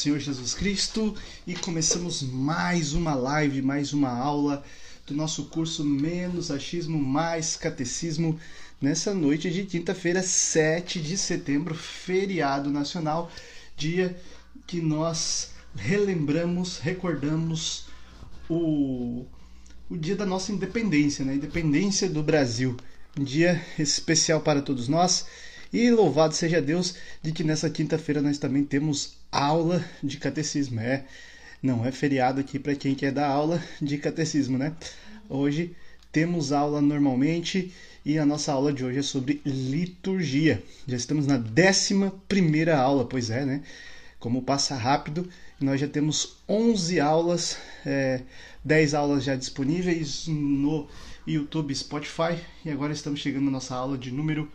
Senhor Jesus Cristo e começamos mais uma live, mais uma aula do nosso curso Menos Achismo Mais Catecismo nessa noite de quinta-feira, 7 de setembro, feriado nacional, dia que nós relembramos, recordamos o, o dia da nossa independência, né? Independência do Brasil. Um dia especial para todos nós. E louvado seja Deus de que nessa quinta-feira nós também temos aula de catecismo. É, não é feriado aqui para quem quer dar aula de catecismo, né? Hoje temos aula normalmente e a nossa aula de hoje é sobre liturgia. Já estamos na décima primeira aula, pois é, né? Como passa rápido, nós já temos 11 aulas, é, 10 aulas já disponíveis no YouTube Spotify e agora estamos chegando na nossa aula de número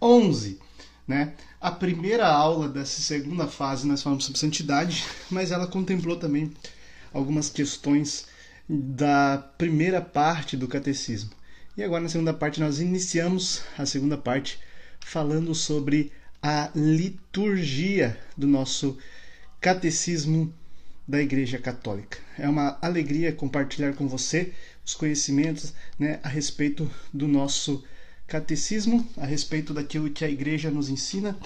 11. Né? A primeira aula dessa segunda fase nós falamos sobre santidade, mas ela contemplou também algumas questões da primeira parte do catecismo. E agora na segunda parte nós iniciamos a segunda parte falando sobre a liturgia do nosso catecismo da Igreja Católica. É uma alegria compartilhar com você os conhecimentos né, a respeito do nosso catecismo a respeito daquilo que a igreja nos ensina.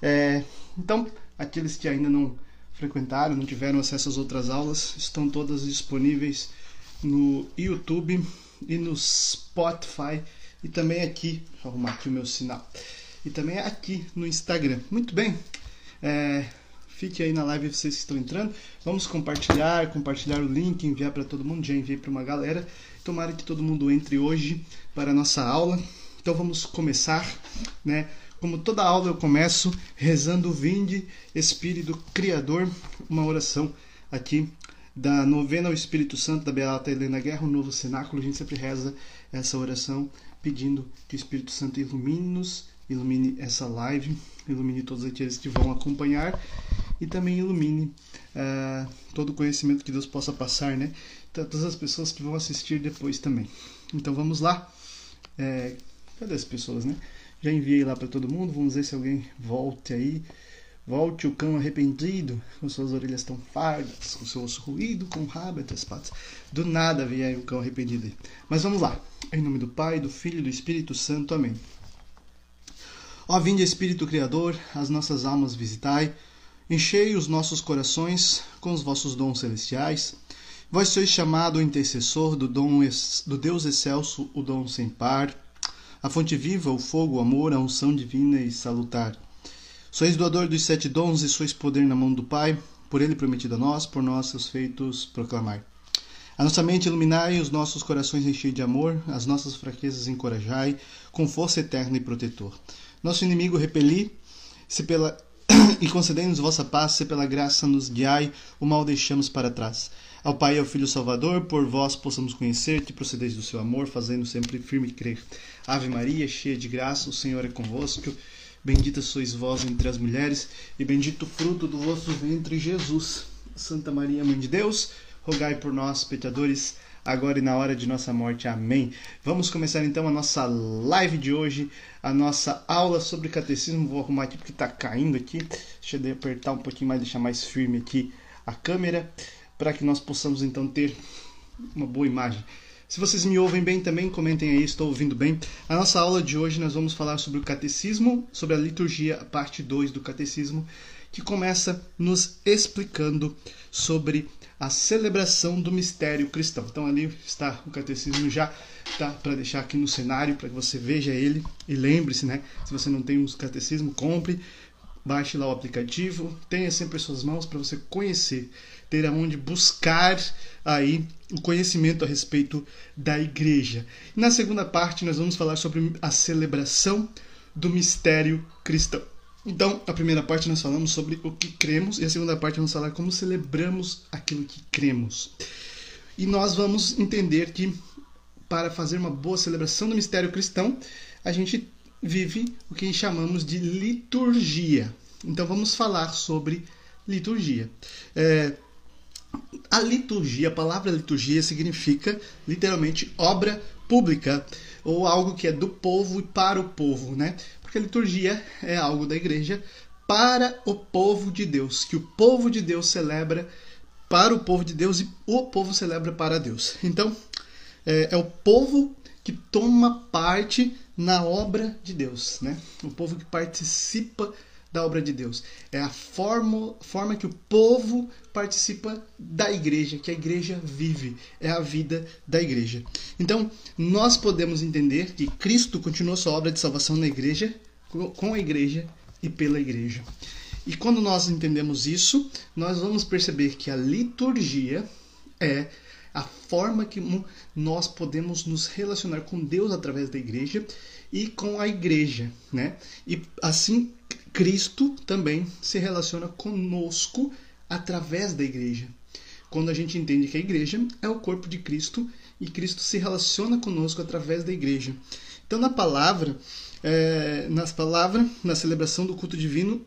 É, então, aqueles que ainda não frequentaram, não tiveram acesso às outras aulas, estão todas disponíveis no YouTube e no Spotify e também aqui, arrumar aqui o meu sinal, e também aqui no Instagram. Muito bem, é, fique aí na live vocês que estão entrando. Vamos compartilhar, compartilhar o link, enviar para todo mundo. Já enviei para uma galera. Tomara que todo mundo entre hoje para a nossa aula. Então vamos começar, né? Como toda aula eu começo rezando Vinde Espírito Criador, uma oração aqui da novena ao Espírito Santo da Beata Helena Guerra, o novo cenáculo. A gente sempre reza essa oração pedindo que o Espírito Santo ilumine-nos, ilumine essa live, ilumine todos aqueles que vão acompanhar e também ilumine uh, todo o conhecimento que Deus possa passar, né? Todas as pessoas que vão assistir depois também. Então vamos lá. É, Cadê as pessoas, né? Já enviei lá para todo mundo. Vamos ver se alguém volte aí. Volte o cão arrependido, com suas orelhas tão fardas, com seu osso ruído, com o rabo entre as patas. Do nada vem aí o cão arrependido aí. Mas vamos lá. Em nome do Pai, do Filho e do Espírito Santo. Amém. Ó vinde Espírito Criador, as nossas almas visitai, enchei os nossos corações com os vossos dons celestiais. Vós sois chamado intercessor do, dom, do Deus excelso, o dom sem par a fonte viva, o fogo, o amor, a unção divina e salutar. Sois doador dos sete dons e sois poder na mão do Pai, por ele prometido a nós, por nossos feitos proclamar. A nossa mente iluminai, os nossos corações enchei de amor, as nossas fraquezas encorajai, com força eterna e protetor. Nosso inimigo repeli, se pela e concedei-nos vossa paz, se pela graça nos guiai, o mal deixamos para trás. Ao Pai e ao Filho Salvador, por vós possamos conhecer-te, procedeis do seu amor, fazendo sempre firme crer. Ave Maria, cheia de graça, o Senhor é convosco. Bendita sois vós entre as mulheres, e bendito o fruto do vosso ventre, Jesus. Santa Maria, Mãe de Deus, rogai por nós, pecadores, agora e na hora de nossa morte. Amém. Vamos começar então a nossa live de hoje, a nossa aula sobre catecismo. Vou arrumar aqui porque está caindo aqui. Deixa eu apertar um pouquinho mais, deixar mais firme aqui a câmera para que nós possamos então ter uma boa imagem. Se vocês me ouvem bem também, comentem aí, estou ouvindo bem. A nossa aula de hoje nós vamos falar sobre o catecismo, sobre a liturgia, a parte 2 do catecismo, que começa nos explicando sobre a celebração do mistério cristão. Então ali está o catecismo já tá para deixar aqui no cenário para que você veja ele e lembre-se, né? Se você não tem um catecismo, compre, baixe lá o aplicativo, tenha sempre em suas mãos para você conhecer ter aonde buscar aí o conhecimento a respeito da igreja. Na segunda parte nós vamos falar sobre a celebração do mistério cristão. Então, a primeira parte nós falamos sobre o que cremos e a segunda parte vamos falar como celebramos aquilo que cremos. E nós vamos entender que para fazer uma boa celebração do mistério cristão, a gente vive o que chamamos de liturgia. Então vamos falar sobre liturgia. É, a liturgia, a palavra liturgia significa literalmente obra pública ou algo que é do povo e para o povo, né? Porque a liturgia é algo da igreja para o povo de Deus, que o povo de Deus celebra para o povo de Deus e o povo celebra para Deus. Então, é, é o povo que toma parte na obra de Deus, né? O povo que participa da obra de Deus. É a forma, forma que o povo participa da igreja, que a igreja vive. É a vida da igreja. Então, nós podemos entender que Cristo continuou sua obra de salvação na igreja, com a igreja e pela igreja. E quando nós entendemos isso, nós vamos perceber que a liturgia é a forma que nós podemos nos relacionar com Deus através da igreja e com a igreja, né? E assim Cristo também se relaciona conosco através da igreja. Quando a gente entende que a igreja é o corpo de Cristo e Cristo se relaciona conosco através da igreja. Então, na palavra, é, nas palavras, na celebração do culto divino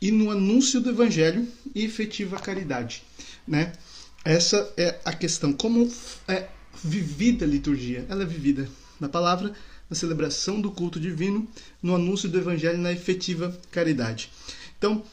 e no anúncio do evangelho e efetiva caridade, né? Essa é a questão. Como é vivida a liturgia? Ela é vivida na palavra, na celebração do culto divino, no anúncio do evangelho na efetiva caridade. Então,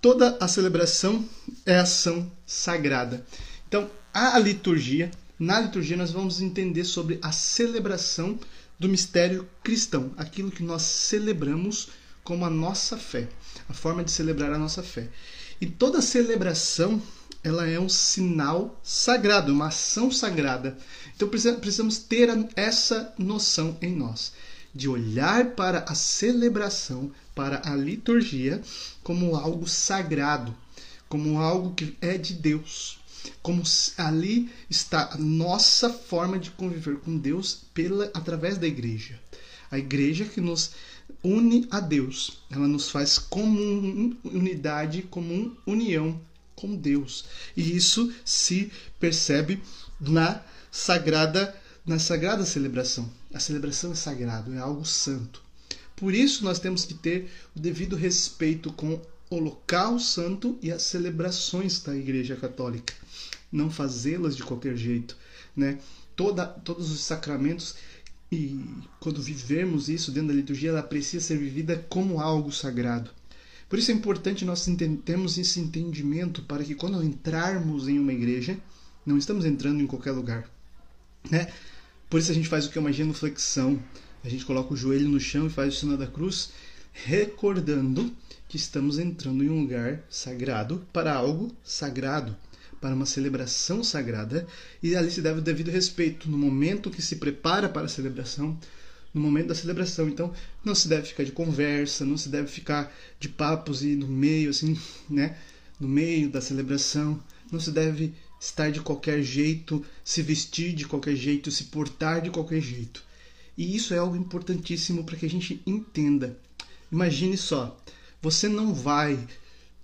toda a celebração é ação sagrada. Então, a liturgia, na liturgia nós vamos entender sobre a celebração do mistério cristão, aquilo que nós celebramos como a nossa fé, a forma de celebrar a nossa fé. E toda celebração ela é um sinal sagrado, uma ação sagrada. Então precisamos ter essa noção em nós, de olhar para a celebração, para a liturgia, como algo sagrado, como algo que é de Deus. Como ali está a nossa forma de conviver com Deus pela através da igreja. A igreja que nos une a Deus, ela nos faz como unidade, como união com Deus. E isso se percebe na sagrada na sagrada celebração. A celebração é sagrado, é algo santo. Por isso nós temos que ter o devido respeito com o local santo e as celebrações da Igreja Católica. Não fazê-las de qualquer jeito, né? Toda, todos os sacramentos e quando vivemos isso dentro da liturgia, ela precisa ser vivida como algo sagrado. Por isso é importante nós termos esse entendimento para que quando entrarmos em uma igreja, não estamos entrando em qualquer lugar. Né? Por isso a gente faz o que é uma genuflexão. A gente coloca o joelho no chão e faz o sinal da cruz, recordando que estamos entrando em um lugar sagrado para algo sagrado, para uma celebração sagrada, e ali se deve o devido respeito no momento que se prepara para a celebração, no momento da celebração. Então, não se deve ficar de conversa, não se deve ficar de papos e no meio, assim, né? No meio da celebração. Não se deve estar de qualquer jeito, se vestir de qualquer jeito, se portar de qualquer jeito. E isso é algo importantíssimo para que a gente entenda. Imagine só, você não vai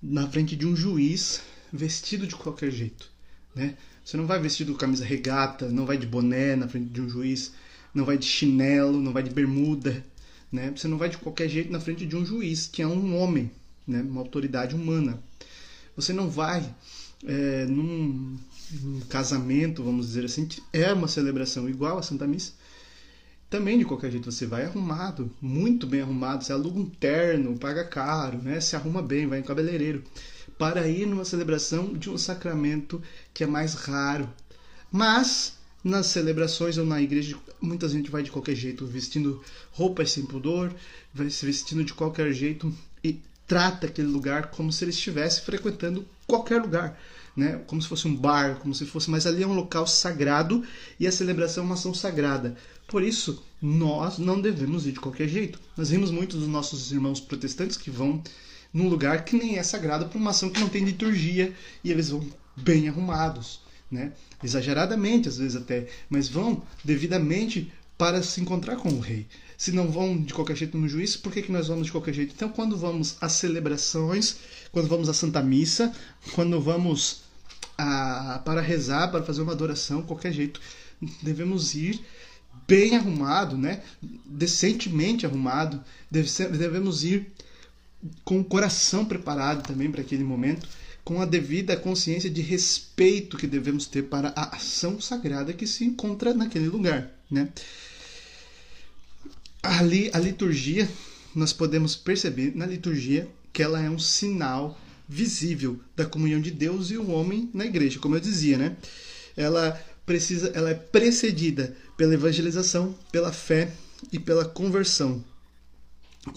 na frente de um juiz vestido de qualquer jeito, né? Você não vai vestido com camisa regata, não vai de boné na frente de um juiz não vai de chinelo, não vai de bermuda, né? Você não vai de qualquer jeito na frente de um juiz, que é um homem, né? Uma autoridade humana. Você não vai é, num, num casamento, vamos dizer assim, que é uma celebração igual a Santa Missa. Também de qualquer jeito você vai arrumado, muito bem arrumado, você aluga um terno, paga caro, né? Se arruma bem, vai em cabeleireiro para ir numa celebração de um sacramento que é mais raro. Mas nas celebrações ou na igreja, muita gente vai de qualquer jeito, vestindo roupas sem pudor, vai se vestindo de qualquer jeito e trata aquele lugar como se ele estivesse frequentando qualquer lugar, né? Como se fosse um bar, como se fosse, mas ali é um local sagrado e a celebração é uma ação sagrada. Por isso, nós não devemos ir de qualquer jeito. Nós vimos muitos dos nossos irmãos protestantes que vão num lugar que nem é sagrado para uma ação que não tem liturgia e eles vão bem arrumados né? exageradamente às vezes até, mas vão devidamente para se encontrar com o rei. Se não vão de qualquer jeito no juízo, por que, que nós vamos de qualquer jeito? Então, quando vamos às celebrações, quando vamos à Santa Missa, quando vamos a, para rezar, para fazer uma adoração, qualquer jeito, devemos ir bem arrumado, né? decentemente arrumado, devemos ir com o coração preparado também para aquele momento com a devida consciência de respeito que devemos ter para a ação sagrada que se encontra naquele lugar, né? Ali a liturgia nós podemos perceber na liturgia que ela é um sinal visível da comunhão de Deus e o homem na igreja, como eu dizia, né? Ela precisa, ela é precedida pela evangelização, pela fé e pela conversão.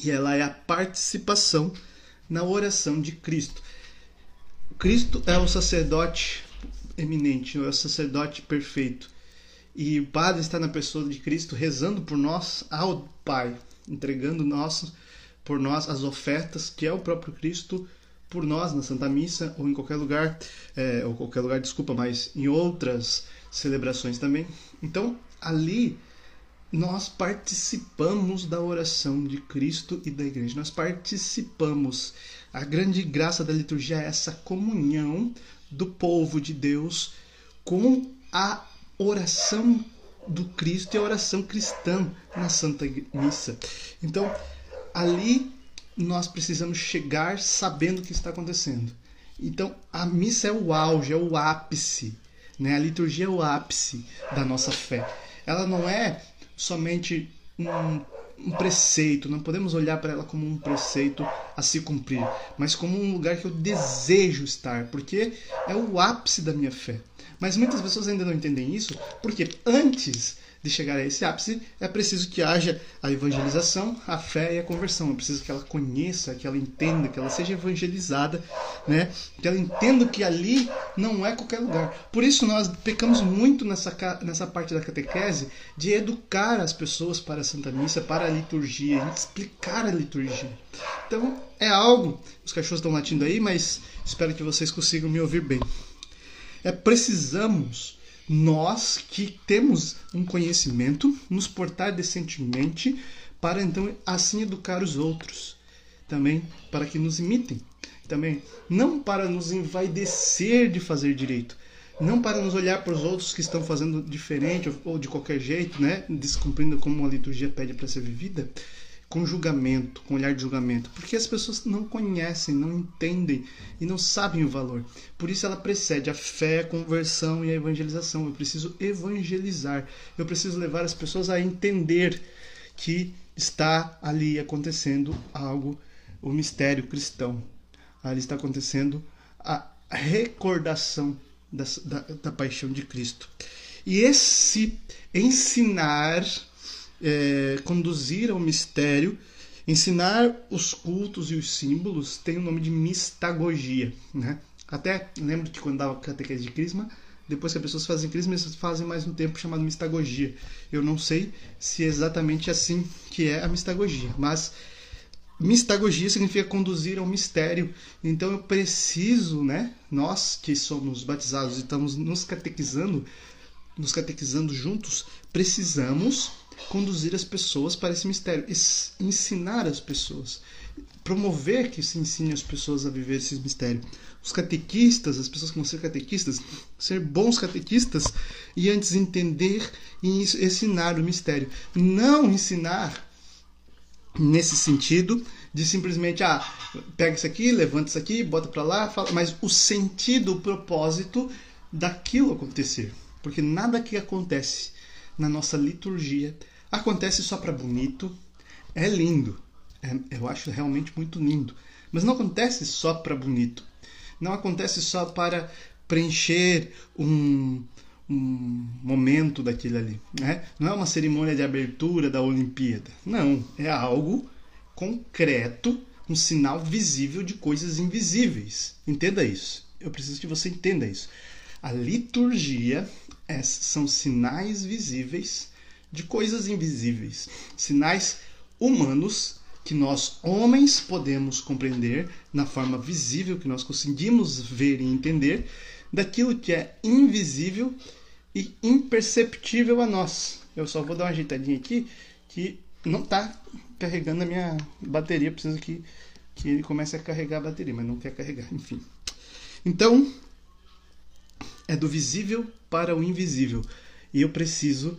E ela é a participação na oração de Cristo. Cristo é o sacerdote eminente, é o sacerdote perfeito. E o Padre está na pessoa de Cristo rezando por nós ao Pai, entregando nós, por nós as ofertas que é o próprio Cristo por nós na Santa Missa ou em qualquer lugar, é, ou qualquer lugar, desculpa, mas em outras celebrações também. Então, ali nós participamos da oração de Cristo e da igreja. Nós participamos. A grande graça da liturgia é essa comunhão do povo de Deus com a oração do Cristo e a oração cristã na Santa Missa. Então, ali nós precisamos chegar sabendo o que está acontecendo. Então, a missa é o auge, é o ápice, né? A liturgia é o ápice da nossa fé. Ela não é somente um, um preceito, não podemos olhar para ela como um preceito a se cumprir, mas como um lugar que eu desejo estar, porque é o ápice da minha fé. Mas muitas pessoas ainda não entendem isso, porque antes de chegar a esse ápice, é preciso que haja a evangelização, a fé e a conversão. É preciso que ela conheça, que ela entenda, que ela seja evangelizada, né? que ela entenda que ali não é qualquer lugar. Por isso nós pecamos muito nessa, nessa parte da catequese de educar as pessoas para a Santa Missa, para a liturgia, explicar a liturgia. Então é algo, os cachorros estão latindo aí, mas espero que vocês consigam me ouvir bem. É precisamos nós que temos um conhecimento, nos portar decentemente para então assim educar os outros, também para que nos imitem, também não para nos envaidecer de fazer direito, não para nos olhar para os outros que estão fazendo diferente ou de qualquer jeito, né, descumprindo como a liturgia pede para ser vivida, com julgamento, com olhar de julgamento, porque as pessoas não conhecem, não entendem e não sabem o valor. Por isso ela precede a fé, a conversão e a evangelização. Eu preciso evangelizar, eu preciso levar as pessoas a entender que está ali acontecendo algo, o mistério cristão. Ali está acontecendo a recordação da, da, da paixão de Cristo. E esse ensinar é, conduzir ao mistério, ensinar os cultos e os símbolos tem o nome de mistagogia. Né? Até lembro que quando dava catequese de crisma, depois que as pessoas fazem crisma, eles fazem mais um tempo chamado mistagogia. Eu não sei se é exatamente assim que é a mistagogia, mas mistagogia significa conduzir ao mistério. Então eu preciso, né, nós que somos batizados e estamos nos catequizando, nos catequizando juntos, precisamos conduzir as pessoas para esse mistério, ensinar as pessoas, promover que se ensine as pessoas a viver esse mistério. Os catequistas, as pessoas que vão ser catequistas, ser bons catequistas e antes entender e ensinar o mistério. Não ensinar nesse sentido de simplesmente ah, pega isso aqui, levanta isso aqui, bota para lá, fala, mas o sentido, o propósito daquilo acontecer. Porque nada que acontece na nossa liturgia Acontece só para bonito, é lindo, é, eu acho realmente muito lindo, mas não acontece só para bonito, não acontece só para preencher um, um momento daquilo ali, né? Não é uma cerimônia de abertura da Olimpíada, não, é algo concreto, um sinal visível de coisas invisíveis. Entenda isso. Eu preciso que você entenda isso. A liturgia é, são sinais visíveis de coisas invisíveis, sinais humanos que nós homens podemos compreender na forma visível que nós conseguimos ver e entender daquilo que é invisível e imperceptível a nós. Eu só vou dar uma ajeitadinha aqui que não está carregando a minha bateria, preciso que que ele comece a carregar a bateria, mas não quer carregar, enfim. Então, é do visível para o invisível. E eu preciso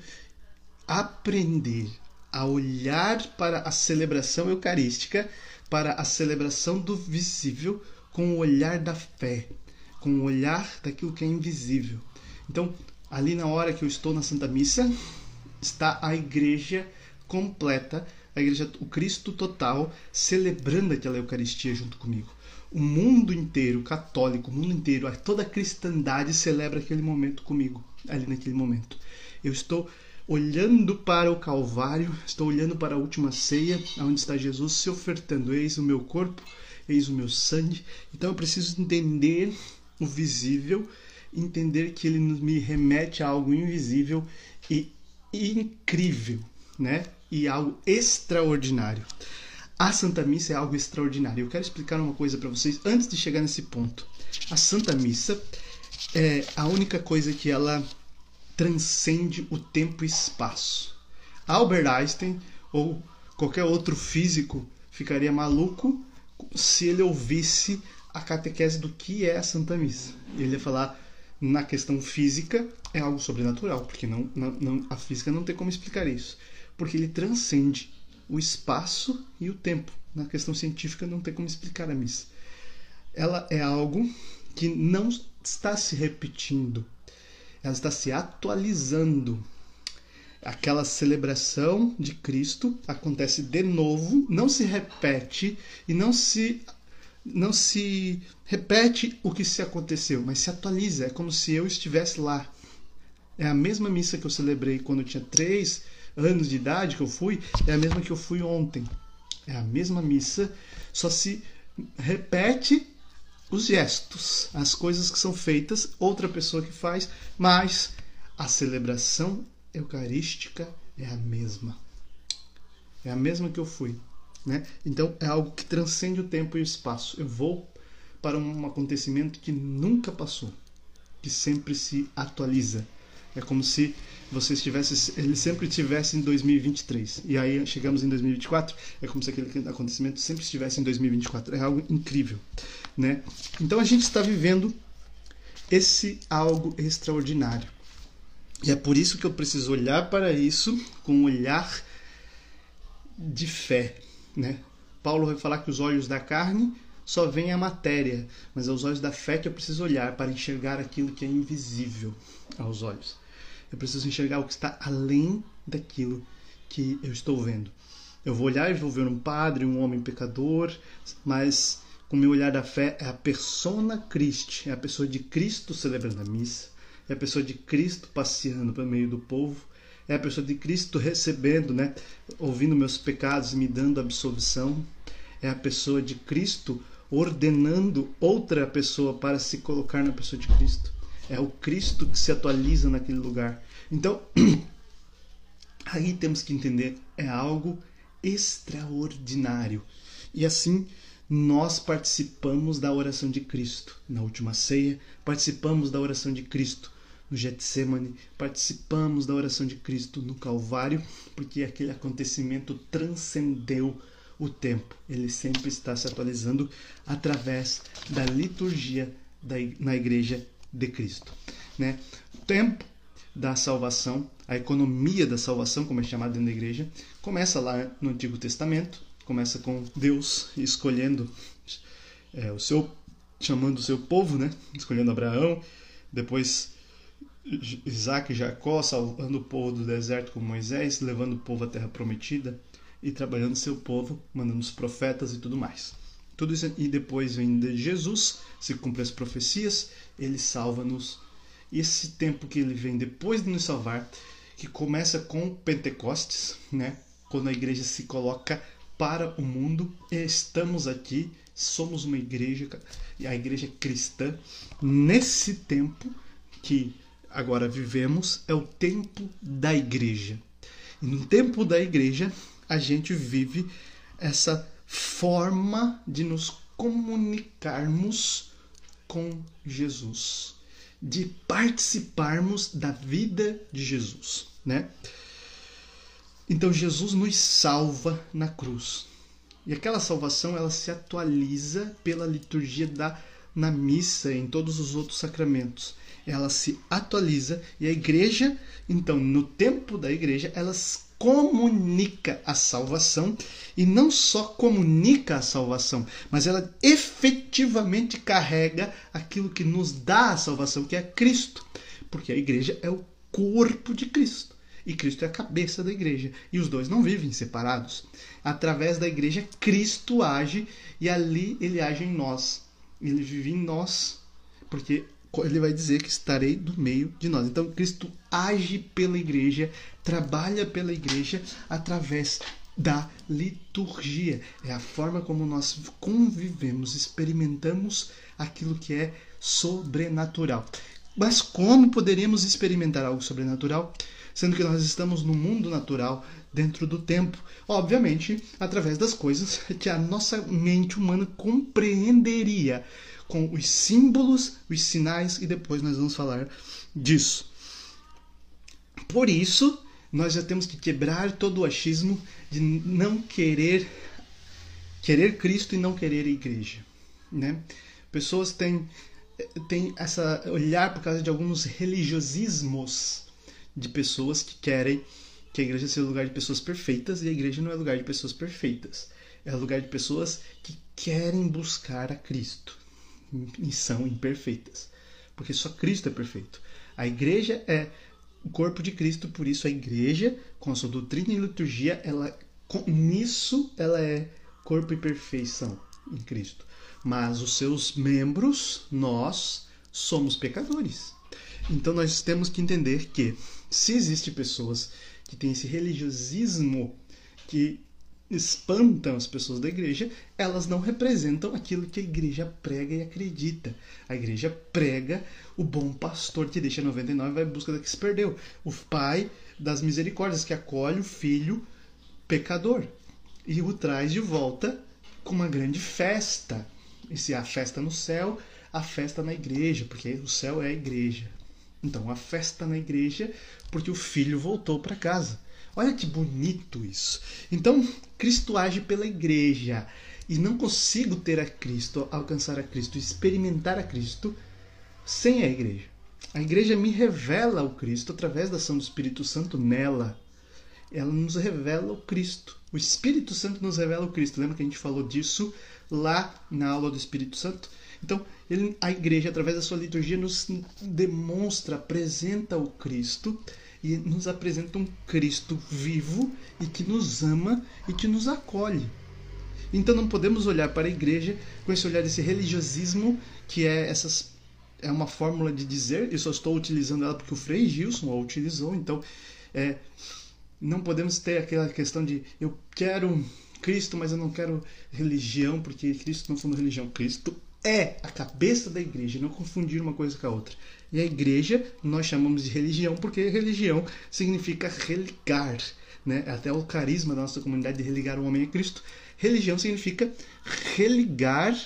aprender a olhar para a celebração eucarística, para a celebração do visível, com o olhar da fé, com o olhar daquilo que é invisível. Então, ali na hora que eu estou na Santa Missa, está a igreja completa a igreja, o Cristo total, celebrando aquela Eucaristia junto comigo. O mundo inteiro, católico, o mundo inteiro, toda a cristandade celebra aquele momento comigo, ali naquele momento. Eu estou olhando para o Calvário, estou olhando para a última ceia, onde está Jesus se ofertando. Eis o meu corpo, eis o meu sangue. Então eu preciso entender o visível, entender que ele me remete a algo invisível e incrível, né? E algo extraordinário. A Santa Missa é algo extraordinário. Eu quero explicar uma coisa para vocês antes de chegar nesse ponto. A Santa Missa é a única coisa que ela transcende o tempo e espaço. Albert Einstein ou qualquer outro físico ficaria maluco se ele ouvisse a catequese do que é a Santa Missa. Ele ia falar na questão física é algo sobrenatural, porque não, não, não, a física não tem como explicar isso, porque ele transcende o espaço e o tempo. Na questão científica não tem como explicar a missa. Ela é algo que não está se repetindo, ela está se atualizando. Aquela celebração de Cristo acontece de novo, não se repete e não se não se repete o que se aconteceu, mas se atualiza. É como se eu estivesse lá. É a mesma missa que eu celebrei quando eu tinha três anos de idade que eu fui, é a mesma que eu fui ontem. É a mesma missa, só se repete os gestos, as coisas que são feitas, outra pessoa que faz, mas a celebração eucarística é a mesma. É a mesma que eu fui. Né? Então é algo que transcende o tempo e o espaço. Eu vou para um acontecimento que nunca passou, que sempre se atualiza. É como se você estivesse, ele sempre estivesse em 2023. E aí chegamos em 2024, é como se aquele acontecimento sempre estivesse em 2024. É algo incrível, né? Então a gente está vivendo esse algo extraordinário. E é por isso que eu preciso olhar para isso com um olhar de fé, né? Paulo vai falar que os olhos da carne só veem a matéria, mas é os olhos da fé que eu preciso olhar para enxergar aquilo que é invisível aos olhos. Eu preciso enxergar o que está além daquilo que eu estou vendo. Eu vou olhar e vou ver um padre, um homem pecador, mas com o meu olhar da fé é a persona Christi, é a pessoa de Cristo celebrando a missa, é a pessoa de Cristo passeando pelo meio do povo, é a pessoa de Cristo recebendo, né, ouvindo meus pecados e me dando absolvição, é a pessoa de Cristo ordenando outra pessoa para se colocar na pessoa de Cristo. É o Cristo que se atualiza naquele lugar. Então, aí temos que entender, é algo extraordinário. E assim, nós participamos da oração de Cristo na última ceia, participamos da oração de Cristo no Getsemane, participamos da oração de Cristo no Calvário, porque aquele acontecimento transcendeu o tempo. Ele sempre está se atualizando através da liturgia da, na igreja de Cristo. Né? O tempo da salvação, a economia da salvação, como é chamado dentro da igreja, começa lá no Antigo Testamento, começa com Deus escolhendo é, o seu, chamando o seu povo, né? escolhendo Abraão, depois Isaac e Jacó salvando o povo do deserto com Moisés, levando o povo à terra prometida e trabalhando seu povo, mandando os profetas e tudo mais. Tudo isso e depois vem de Jesus, se cumpre as profecias, ele salva-nos. Esse tempo que ele vem depois de nos salvar, que começa com Pentecostes, né? Quando a igreja se coloca para o mundo, estamos aqui, somos uma igreja, a igreja cristã, nesse tempo que agora vivemos, é o tempo da igreja. E no tempo da igreja, a gente vive essa forma de nos comunicarmos com Jesus, de participarmos da vida de Jesus, né? Então Jesus nos salva na cruz. E aquela salvação ela se atualiza pela liturgia da na missa em todos os outros sacramentos. Ela se atualiza e a igreja, então, no tempo da igreja, ela comunica a salvação e não só comunica a salvação, mas ela efetivamente carrega aquilo que nos dá a salvação, que é Cristo, porque a igreja é o corpo de Cristo. e Cristo é a cabeça da igreja. E os dois não vivem separados. Através da igreja, Cristo age e ali ele age em nós. Ele vive em nós, porque ele vai dizer que estarei no meio de nós. Então, Cristo age pela igreja, trabalha pela igreja através da liturgia. É a forma como nós convivemos, experimentamos aquilo que é sobrenatural. Mas como poderíamos experimentar algo sobrenatural, sendo que nós estamos no mundo natural, dentro do tempo? Obviamente, através das coisas que a nossa mente humana compreenderia, com os símbolos, os sinais, e depois nós vamos falar disso. Por isso, nós já temos que quebrar todo o achismo de não querer querer Cristo e não querer a igreja, né? Pessoas têm têm essa olhar por causa de alguns religiosismos de pessoas que querem que a igreja seja lugar de pessoas perfeitas e a igreja não é lugar de pessoas perfeitas. É lugar de pessoas que querem buscar a Cristo e são imperfeitas, porque só Cristo é perfeito. A igreja é o corpo de Cristo, por isso a igreja, com a sua doutrina e liturgia, ela nisso ela é corpo e perfeição em Cristo. Mas os seus membros, nós somos pecadores. Então nós temos que entender que se existem pessoas que têm esse religiosismo que espantam as pessoas da igreja, elas não representam aquilo que a igreja prega e acredita. A igreja prega o bom pastor que deixa 99 e vai em busca da que se perdeu. O pai das misericórdias que acolhe o filho pecador e o traz de volta com uma grande festa. E se há festa no céu, a festa na igreja, porque o céu é a igreja. Então, a festa na igreja, porque o filho voltou para casa. Olha que bonito isso. Então, Cristo age pela igreja. E não consigo ter a Cristo, alcançar a Cristo, experimentar a Cristo sem a igreja. A igreja me revela o Cristo através da ação do Espírito Santo nela. Ela nos revela o Cristo. O Espírito Santo nos revela o Cristo. Lembra que a gente falou disso lá na aula do Espírito Santo? Então, ele, a igreja, através da sua liturgia, nos demonstra, apresenta o Cristo e nos apresenta um Cristo vivo e que nos ama e que nos acolhe. Então não podemos olhar para a igreja com esse olhar desse religiosismo que é essas é uma fórmula de dizer, eu só estou utilizando ela porque o Frei Gilson a utilizou, então é, não podemos ter aquela questão de eu quero Cristo, mas eu não quero religião, porque Cristo não somos religião. Cristo é a cabeça da igreja, não confundir uma coisa com a outra. E a igreja nós chamamos de religião porque religião significa religar, né? Até o carisma da nossa comunidade de religar o homem a Cristo. Religião significa religar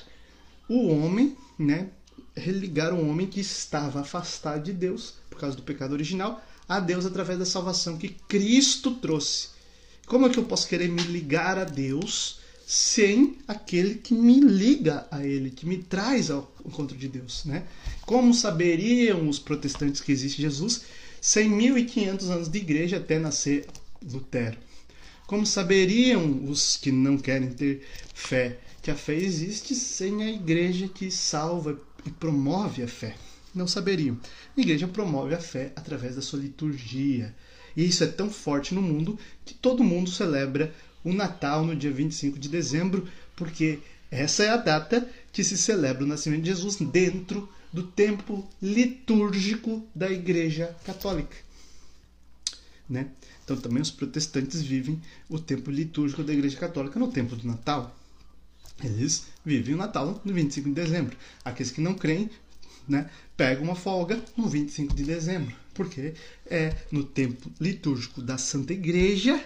o homem, né? Religar o homem que estava afastado de Deus por causa do pecado original a Deus através da salvação que Cristo trouxe. Como é que eu posso querer me ligar a Deus sem aquele que me liga a Ele, que me traz ao encontro de Deus, né? Como saberiam os protestantes que existe Jesus sem 1500 anos de igreja até nascer Lutero? Como saberiam os que não querem ter fé que a fé existe sem a igreja que salva e promove a fé? Não saberiam. A igreja promove a fé através da sua liturgia. E isso é tão forte no mundo que todo mundo celebra o Natal no dia 25 de dezembro, porque essa é a data que se celebra o nascimento de Jesus dentro do tempo litúrgico da Igreja Católica. Né? Então também os protestantes vivem o tempo litúrgico da Igreja Católica no tempo do Natal. Eles vivem o Natal no 25 de dezembro. Aqueles que não creem né, pegam uma folga no 25 de dezembro, porque é no tempo litúrgico da Santa Igreja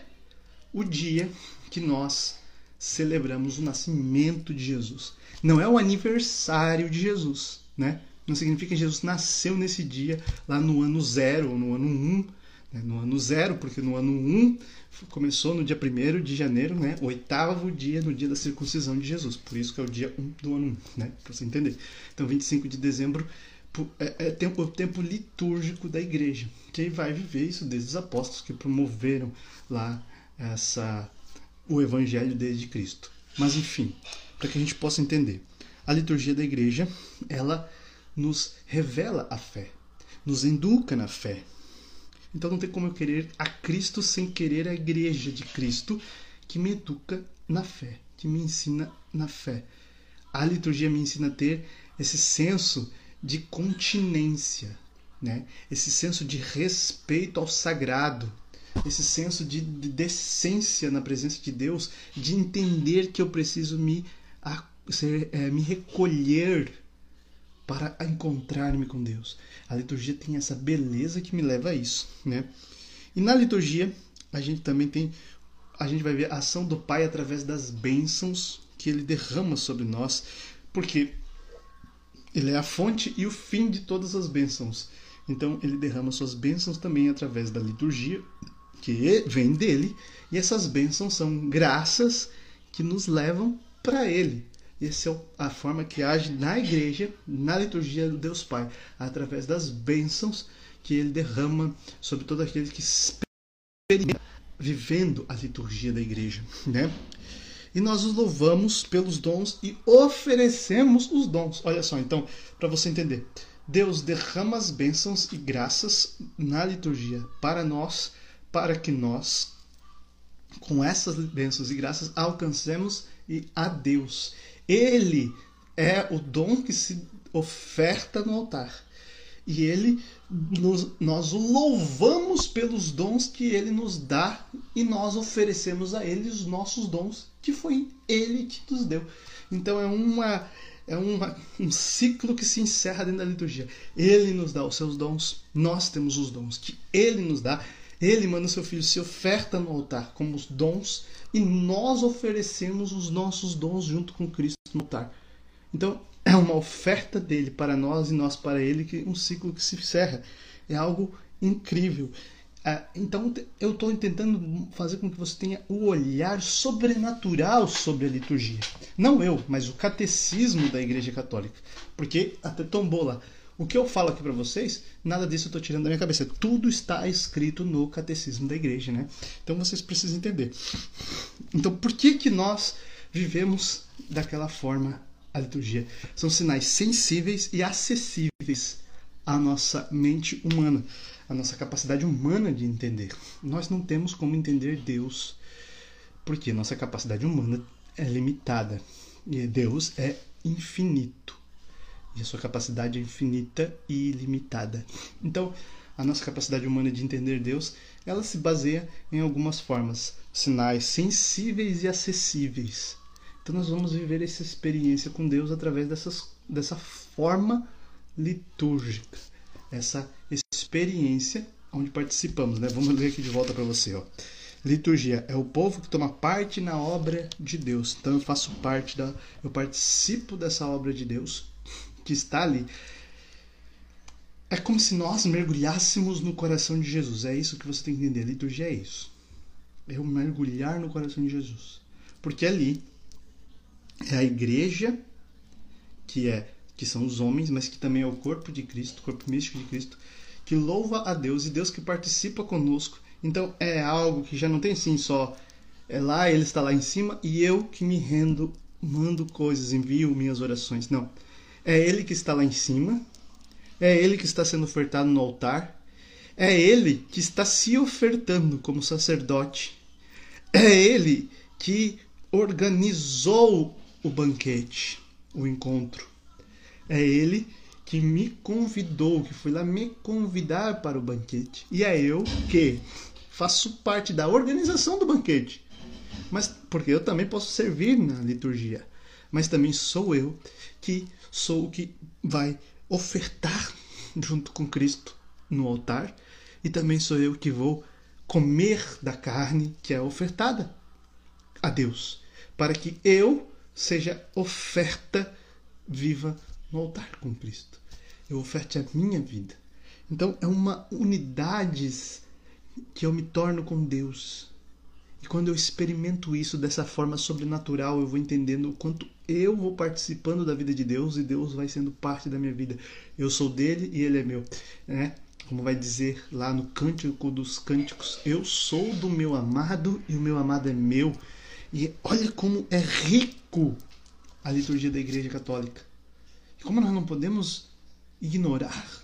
o dia que nós celebramos o nascimento de Jesus. Não é o aniversário de Jesus, né? Não significa que Jesus nasceu nesse dia, lá no ano zero ou no ano um, né? no ano zero, porque no ano um começou no dia 1 de janeiro, né? oitavo dia no dia da circuncisão de Jesus. Por isso que é o dia 1 do ano 1, né? para você entender. Então, 25 de dezembro é, é tempo, o tempo litúrgico da igreja, que vai viver isso desde os apóstolos que promoveram lá essa o evangelho desde Cristo. Mas enfim, para que a gente possa entender, a liturgia da igreja, ela nos revela a fé, nos educa na fé. Então não tem como eu querer a Cristo sem querer a igreja de Cristo que me educa na fé, que me ensina na fé. A liturgia me ensina a ter esse senso de continência, né? esse senso de respeito ao sagrado, esse senso de, de decência na presença de Deus, de entender que eu preciso me, a, ser, é, me recolher para encontrar-me com Deus. A liturgia tem essa beleza que me leva a isso, né? E na liturgia a gente também tem, a gente vai ver a ação do Pai através das bênçãos que Ele derrama sobre nós, porque Ele é a fonte e o fim de todas as bênçãos. Então Ele derrama suas bênçãos também através da liturgia que vem dele, e essas bênçãos são graças que nos levam para ele. Essa é a forma que age na igreja, na liturgia do Deus Pai, através das bênçãos que ele derrama sobre todo aquele que experimenta vivendo a liturgia da igreja, né? E nós os louvamos pelos dons e oferecemos os dons. Olha só, então, para você entender, Deus derrama as bênçãos e graças na liturgia para nós para que nós, com essas bênçãos e graças, alcancemos a Deus. Ele é o dom que se oferta no altar. E ele nos, nós o louvamos pelos dons que ele nos dá e nós oferecemos a ele os nossos dons, que foi ele que nos deu. Então é uma é uma, um ciclo que se encerra dentro da liturgia. Ele nos dá os seus dons, nós temos os dons que ele nos dá ele manda seu filho se oferta no altar como os dons e nós oferecemos os nossos dons junto com Cristo no altar. Então é uma oferta dele para nós e nós para ele que um ciclo que se encerra. É algo incrível. É, então eu estou tentando fazer com que você tenha o olhar sobrenatural sobre a liturgia. Não eu, mas o catecismo da Igreja Católica. Porque até tombou lá o que eu falo aqui para vocês, nada disso eu estou tirando da minha cabeça. Tudo está escrito no catecismo da igreja, né? Então vocês precisam entender. Então por que que nós vivemos daquela forma a liturgia? São sinais sensíveis e acessíveis à nossa mente humana, à nossa capacidade humana de entender. Nós não temos como entender Deus, porque nossa capacidade humana é limitada e Deus é infinito e a sua capacidade é infinita e ilimitada. Então, a nossa capacidade humana de entender Deus, ela se baseia em algumas formas, sinais sensíveis e acessíveis. Então nós vamos viver essa experiência com Deus através dessas, dessa forma litúrgica, essa experiência onde participamos, né? Vamos ler aqui de volta para você, ó. Liturgia é o povo que toma parte na obra de Deus. Então eu faço parte da, eu participo dessa obra de Deus que está ali. É como se nós mergulhássemos no coração de Jesus. É isso que você tem que entender. A liturgia é isso. É o mergulhar no coração de Jesus. Porque ali é a igreja, que é que são os homens, mas que também é o corpo de Cristo, o corpo místico de Cristo, que louva a Deus e Deus que participa conosco. Então é algo que já não tem assim só é lá, ele está lá em cima e eu que me rendo, mando coisas, envio minhas orações. Não. É ele que está lá em cima. É ele que está sendo ofertado no altar. É ele que está se ofertando como sacerdote. É ele que organizou o banquete, o encontro. É ele que me convidou, que foi lá me convidar para o banquete. E é eu que faço parte da organização do banquete. Mas porque eu também posso servir na liturgia. Mas também sou eu que sou o que vai ofertar junto com Cristo no altar e também sou eu que vou comer da carne que é ofertada a Deus, para que eu seja oferta viva no altar com Cristo. Eu oferte a minha vida. Então é uma unidade que eu me torno com Deus. E quando eu experimento isso dessa forma sobrenatural, eu vou entendendo o quanto eu vou participando da vida de Deus e Deus vai sendo parte da minha vida. Eu sou dele e ele é meu, né? Como vai dizer lá no Cântico dos Cânticos, eu sou do meu amado e o meu amado é meu. E olha como é rico a liturgia da Igreja Católica. E como nós não podemos ignorar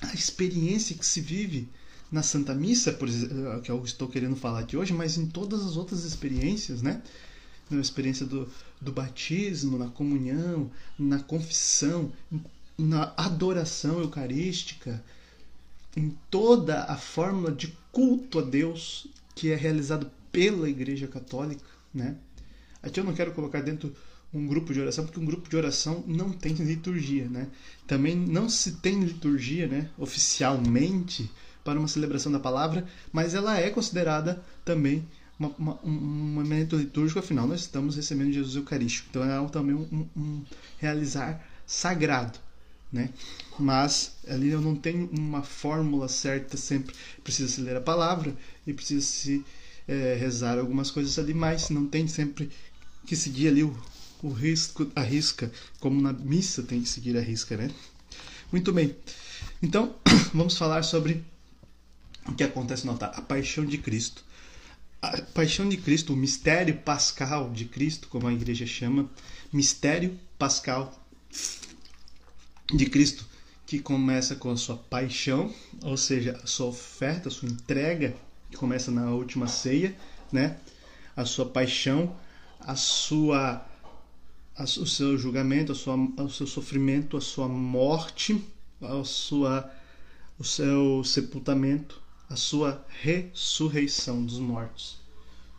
a experiência que se vive na Santa Missa, por exemplo, que eu estou querendo falar de hoje, mas em todas as outras experiências, né? Na experiência do, do batismo, na comunhão, na confissão, na adoração eucarística, em toda a fórmula de culto a Deus que é realizado pela Igreja Católica, né? Aqui eu não quero colocar dentro um grupo de oração, porque um grupo de oração não tem liturgia, né? Também não se tem liturgia, né, oficialmente para uma celebração da palavra, mas ela é considerada também uma, uma, um momento litúrgico, afinal nós estamos recebendo Jesus Eucarístico. Então é também um, um realizar sagrado né? Mas ali eu não tenho uma fórmula certa sempre. Precisa se ler a palavra e precisa se é, rezar algumas coisas ali, mas não tem sempre que seguir ali o, o risco, a risca, como na missa tem que seguir a risca, né? Muito bem. Então, vamos falar sobre o que acontece no altar, a paixão de Cristo. A paixão de Cristo, o mistério pascal de Cristo, como a igreja chama, mistério pascal de Cristo, que começa com a sua paixão, ou seja, a sua oferta, a sua entrega, que começa na última ceia, né? A sua paixão, a sua o seu julgamento, a sua, o seu sofrimento, a sua morte, a sua, o seu sepultamento, a sua ressurreição dos mortos.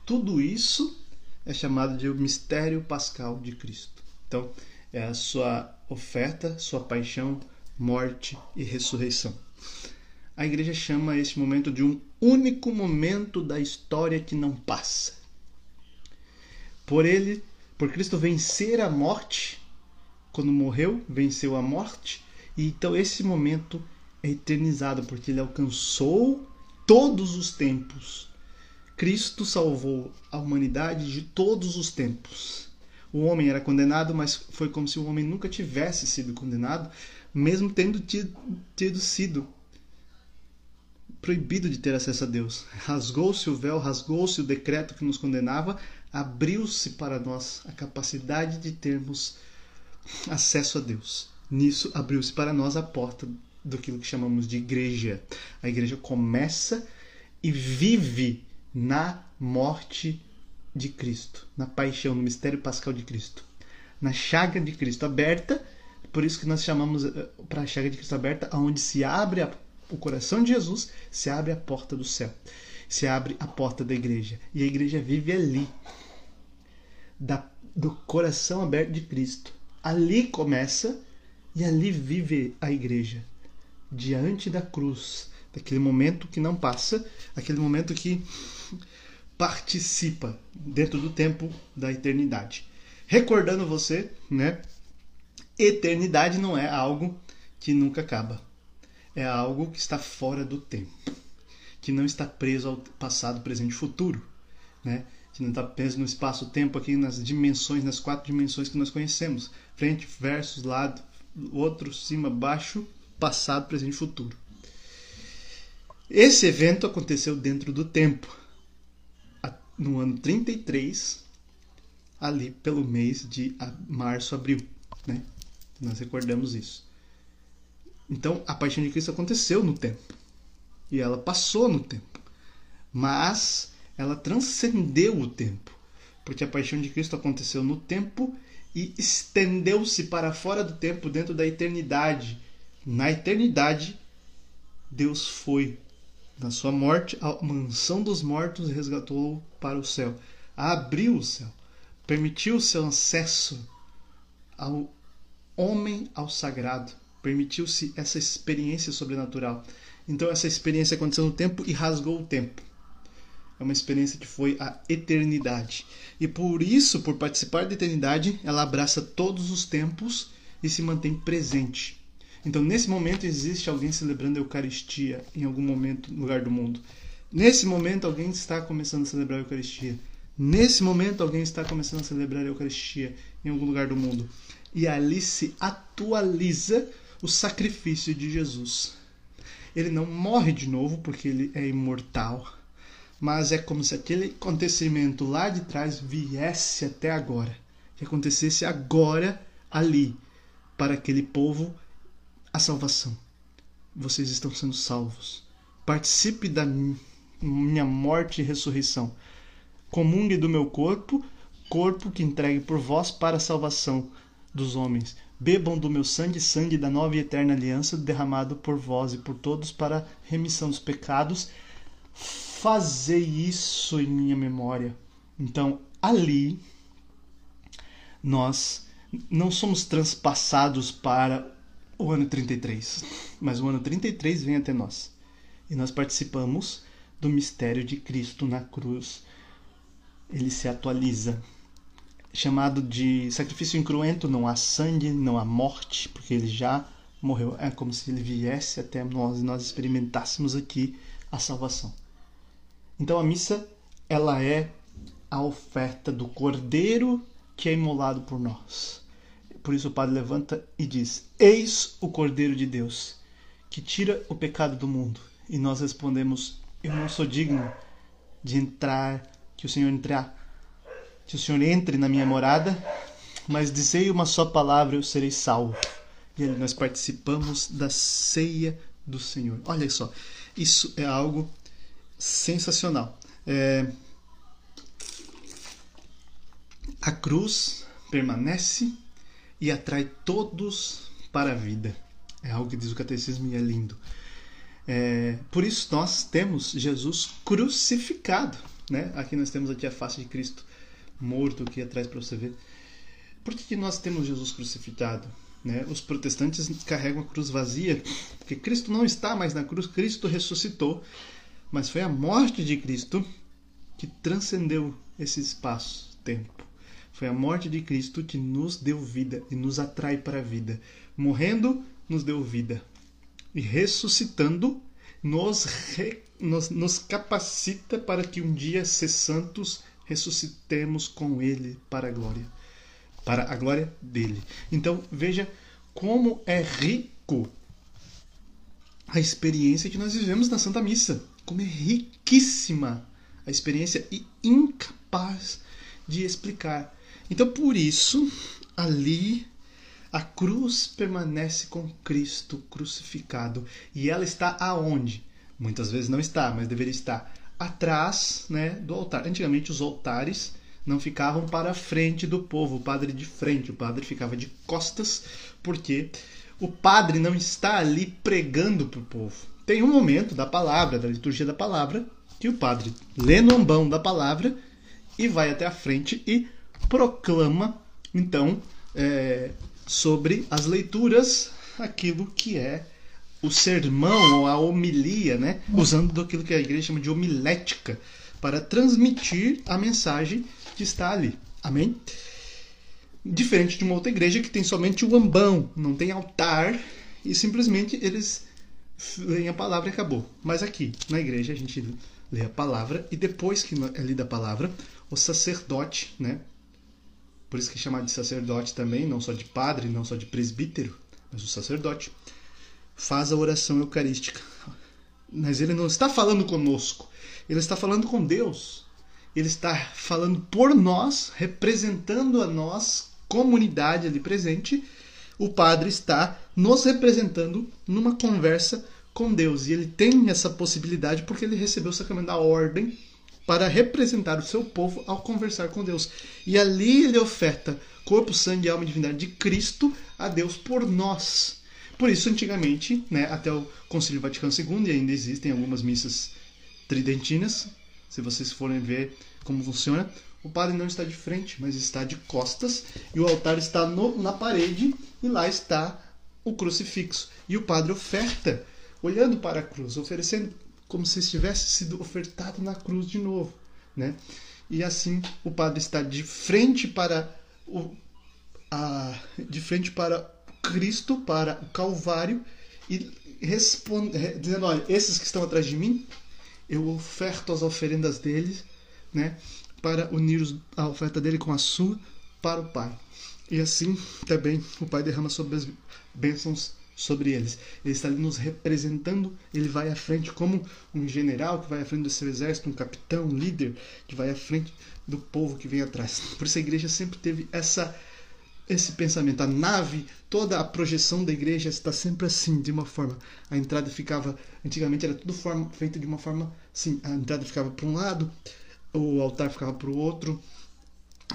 Tudo isso é chamado de o mistério pascal de Cristo. Então, é a sua oferta, sua paixão, morte e ressurreição. A igreja chama este momento de um único momento da história que não passa. Por ele, por Cristo vencer a morte, quando morreu, venceu a morte, e então esse momento é eternizado porque ele alcançou todos os tempos. Cristo salvou a humanidade de todos os tempos o homem era condenado, mas foi como se o homem nunca tivesse sido condenado, mesmo tendo tido, tido sido proibido de ter acesso a Deus. Rasgou-se o véu, rasgou-se o decreto que nos condenava, abriu-se para nós a capacidade de termos acesso a Deus. Nisso abriu-se para nós a porta do que chamamos de igreja. A igreja começa e vive na morte de Cristo, na paixão, no mistério pascal de Cristo, na chaga de Cristo aberta, por isso que nós chamamos eh, para a chaga de Cristo aberta, aonde se abre a, o coração de Jesus, se abre a porta do céu, se abre a porta da igreja, e a igreja vive ali, da, do coração aberto de Cristo. Ali começa e ali vive a igreja, diante da cruz, daquele momento que não passa, aquele momento que participa dentro do tempo da eternidade. Recordando você, né? Eternidade não é algo que nunca acaba. É algo que está fora do tempo, que não está preso ao passado, presente e futuro, né? Que não está preso no espaço-tempo aqui nas dimensões, nas quatro dimensões que nós conhecemos: frente, versus, lado, outro, cima, baixo, passado, presente e futuro. Esse evento aconteceu dentro do tempo no ano 33, ali pelo mês de março, abril, né? Nós recordamos isso. Então, a paixão de Cristo aconteceu no tempo. E ela passou no tempo. Mas ela transcendeu o tempo. Porque a paixão de Cristo aconteceu no tempo e estendeu-se para fora do tempo, dentro da eternidade. Na eternidade, Deus foi na sua morte, a mansão dos mortos resgatou para o céu, abriu o céu, permitiu o seu acesso ao homem ao sagrado, permitiu-se essa experiência sobrenatural. Então essa experiência aconteceu no tempo e rasgou o tempo. É uma experiência que foi a eternidade. E por isso, por participar da eternidade, ela abraça todos os tempos e se mantém presente. Então, nesse momento, existe alguém celebrando a Eucaristia em algum momento lugar do mundo. Nesse momento, alguém está começando a celebrar a Eucaristia. Nesse momento, alguém está começando a celebrar a Eucaristia em algum lugar do mundo. E ali se atualiza o sacrifício de Jesus. Ele não morre de novo porque ele é imortal, mas é como se aquele acontecimento lá de trás viesse até agora, que acontecesse agora ali para aquele povo a salvação. Vocês estão sendo salvos. participe da minha morte e ressurreição. Comungue do meu corpo, corpo que entregue por vós para a salvação dos homens. Bebam do meu sangue, sangue da nova e eterna aliança, derramado por vós e por todos para a remissão dos pecados. Fazei isso em minha memória. Então, ali, nós não somos transpassados para o ano 33, mas o ano 33 vem até nós. E nós participamos do mistério de Cristo na cruz. Ele se atualiza. Chamado de sacrifício incruento, não há sangue, não há morte, porque ele já morreu. É como se ele viesse até nós e nós experimentássemos aqui a salvação. Então a missa, ela é a oferta do cordeiro que é imolado por nós. Por isso o padre levanta e diz: Eis o Cordeiro de Deus, que tira o pecado do mundo. E nós respondemos: Eu não sou digno de entrar, que o Senhor entrar, que o Senhor entre na minha morada, mas dizei uma só palavra, eu serei salvo. E ali nós participamos da ceia do Senhor. Olha só, isso é algo sensacional. É... A cruz permanece e atrai todos para a vida. É algo que diz o catecismo e é lindo. É, por isso nós temos Jesus crucificado. Né? Aqui nós temos aqui a face de Cristo morto aqui atrás para você ver. Por que, que nós temos Jesus crucificado? Né? Os protestantes carregam a cruz vazia, porque Cristo não está mais na cruz, Cristo ressuscitou, mas foi a morte de Cristo que transcendeu esse espaço-tempo. Foi a morte de Cristo que nos deu vida e nos atrai para a vida. Morrendo, nos deu vida. E ressuscitando, nos, re, nos, nos capacita para que um dia, ser santos, ressuscitemos com Ele para a glória. Para a glória dele. Então, veja como é rico a experiência que nós vivemos na Santa Missa. Como é riquíssima a experiência e incapaz de explicar. Então, por isso, ali a cruz permanece com Cristo crucificado. E ela está aonde? Muitas vezes não está, mas deveria estar atrás né, do altar. Antigamente, os altares não ficavam para frente do povo, o padre de frente, o padre ficava de costas, porque o padre não está ali pregando para o povo. Tem um momento da palavra, da liturgia da palavra, que o padre lê no ambão da palavra e vai até a frente e proclama, então, é, sobre as leituras, aquilo que é o sermão ou a homilia, né? usando aquilo que a igreja chama de homilética, para transmitir a mensagem que está ali. Amém? Diferente de uma outra igreja que tem somente o ambão, não tem altar, e simplesmente eles leem a palavra e acabou. Mas aqui, na igreja, a gente lê a palavra e depois que é lida a palavra, o sacerdote, né, por isso que é chamado de sacerdote também, não só de padre, não só de presbítero, mas o sacerdote, faz a oração eucarística. Mas ele não está falando conosco, ele está falando com Deus. Ele está falando por nós, representando a nós, comunidade ali presente. O padre está nos representando numa conversa com Deus. E ele tem essa possibilidade porque ele recebeu o sacramento da ordem para representar o seu povo ao conversar com Deus. E ali ele oferta corpo, sangue alma e divindade de Cristo a Deus por nós. Por isso, antigamente, né, até o Concílio Vaticano II, e ainda existem algumas missas tridentinas, se vocês forem ver como funciona, o padre não está de frente, mas está de costas, e o altar está no, na parede, e lá está o crucifixo. E o padre oferta, olhando para a cruz, oferecendo como se estivesse sido ofertado na cruz de novo, né? E assim o padre está de frente para o a, de frente para Cristo, para o Calvário e responde, dizendo, olha, esses que estão atrás de mim, eu oferto as oferendas deles, né, para unir a oferta dele com a sua para o Pai. E assim também o Pai derrama sobre as bênçãos sobre eles. Ele está ali nos representando, ele vai à frente como um general que vai à frente do seu exército, um capitão, um líder que vai à frente do povo que vem atrás. Por isso a igreja sempre teve essa esse pensamento. A nave, toda a projeção da igreja está sempre assim, de uma forma. A entrada ficava, antigamente era tudo forma, feito de uma forma assim, a entrada ficava para um lado, o altar ficava para o outro.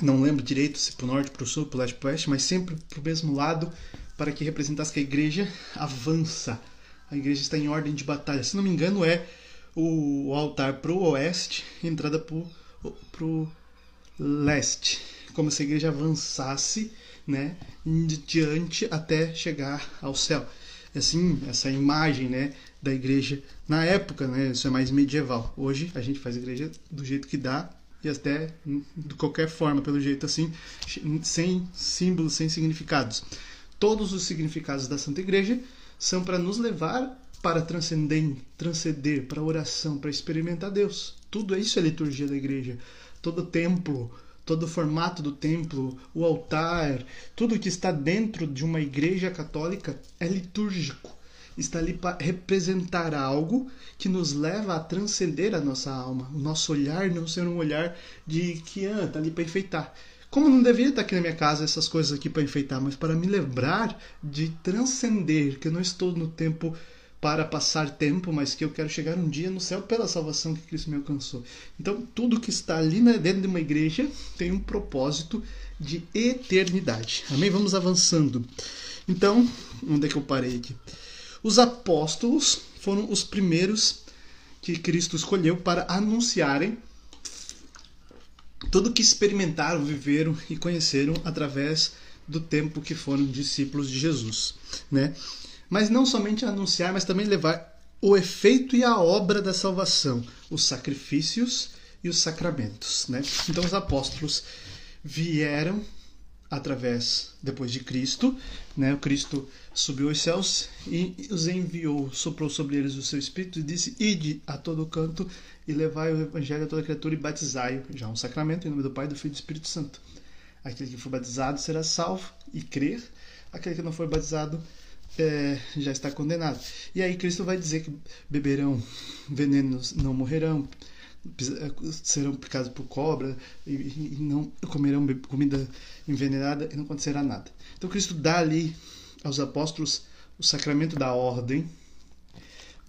Não lembro direito se para o norte, para o sul, para o leste, para o oeste, mas sempre para o mesmo lado, para que representasse que a igreja avança. A igreja está em ordem de batalha. Se não me engano, é o altar para o oeste entrada para o leste. Como se a igreja avançasse né, diante até chegar ao céu. Assim, essa imagem, né, da igreja na época, né, isso é mais medieval. Hoje a gente faz igreja do jeito que dá e até de qualquer forma, pelo jeito assim, sem símbolos, sem significados. Todos os significados da Santa Igreja são para nos levar para transcender, transcender para oração, para experimentar Deus. Tudo isso é liturgia da igreja. Todo templo, todo o formato do templo, o altar, tudo que está dentro de uma igreja católica é litúrgico. Está ali para representar algo que nos leva a transcender a nossa alma. O nosso olhar não ser um olhar de que ah, está ali para enfeitar. Como não deveria estar aqui na minha casa essas coisas aqui para enfeitar, mas para me lembrar de transcender, que eu não estou no tempo para passar tempo, mas que eu quero chegar um dia no céu pela salvação que Cristo me alcançou. Então, tudo que está ali dentro de uma igreja tem um propósito de eternidade. Amém? Vamos avançando. Então, onde é que eu parei aqui? Os apóstolos foram os primeiros que Cristo escolheu para anunciarem tudo que experimentaram, viveram e conheceram através do tempo que foram discípulos de Jesus, né? mas não somente anunciar, mas também levar o efeito e a obra da salvação, os sacrifícios e os sacramentos. Né? Então os apóstolos vieram através depois de Cristo, né? O Cristo subiu aos céus e os enviou, soprou sobre eles o seu espírito e disse: "Ide a todo canto e levai o evangelho a toda criatura e batizai-o, já um sacramento em nome do Pai, do Filho e do Espírito Santo. Aquele que for batizado será salvo e crer, aquele que não for batizado é, já está condenado. E aí Cristo vai dizer que beberão venenos, não morrerão, serão picados por cobra e, não comerão comida envenenada e não acontecerá nada. Então Cristo dá ali aos apóstolos o sacramento da ordem,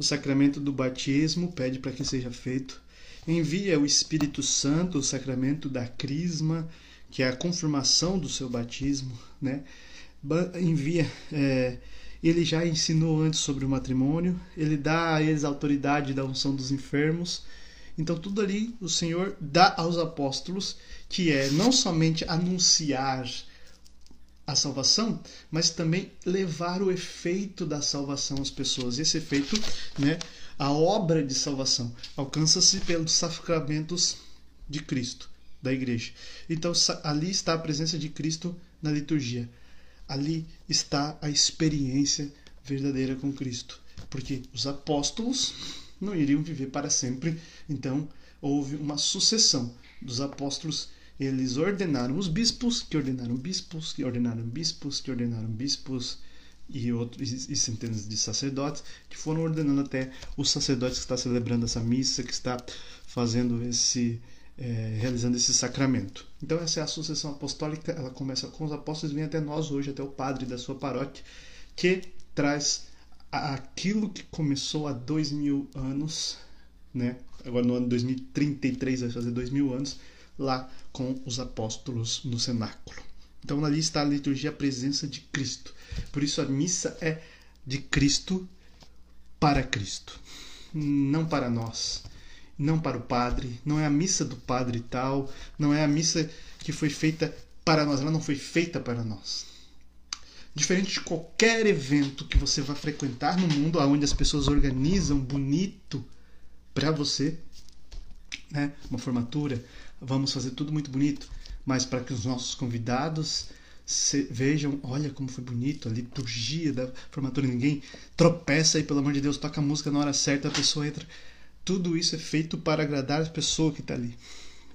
o sacramento do batismo, pede para que seja feito, envia o Espírito Santo, o sacramento da crisma, que é a confirmação do seu batismo, né? envia é, ele já ensinou antes sobre o matrimônio, ele dá a eles a autoridade da unção dos enfermos. Então, tudo ali o Senhor dá aos apóstolos, que é não somente anunciar a salvação, mas também levar o efeito da salvação às pessoas. Esse efeito, né, a obra de salvação, alcança-se pelos sacramentos de Cristo, da igreja. Então, ali está a presença de Cristo na liturgia ali está a experiência verdadeira com Cristo. Porque os apóstolos não iriam viver para sempre, então houve uma sucessão dos apóstolos. Eles ordenaram os bispos, que ordenaram bispos, que ordenaram bispos, que ordenaram bispos e outros e centenas de sacerdotes que foram ordenando até os sacerdotes que está celebrando essa missa, que está fazendo esse é, realizando esse sacramento. Então essa é a sucessão apostólica, ela começa com os apóstolos e vem até nós hoje, até o padre da sua paróquia, que traz aquilo que começou há dois mil anos, né? agora no ano 2033 vai fazer dois mil anos, lá com os apóstolos no cenáculo. Então ali está a liturgia, a presença de Cristo. Por isso a missa é de Cristo para Cristo, não para nós não para o padre, não é a missa do padre tal, não é a missa que foi feita para nós, ela não foi feita para nós. Diferente de qualquer evento que você vá frequentar no mundo, onde as pessoas organizam bonito para você, né? Uma formatura, vamos fazer tudo muito bonito, mas para que os nossos convidados se, vejam, olha como foi bonito a liturgia da formatura, ninguém tropeça e pelo amor de Deus toca a música na hora certa, a pessoa entra tudo isso é feito para agradar a pessoa que está ali.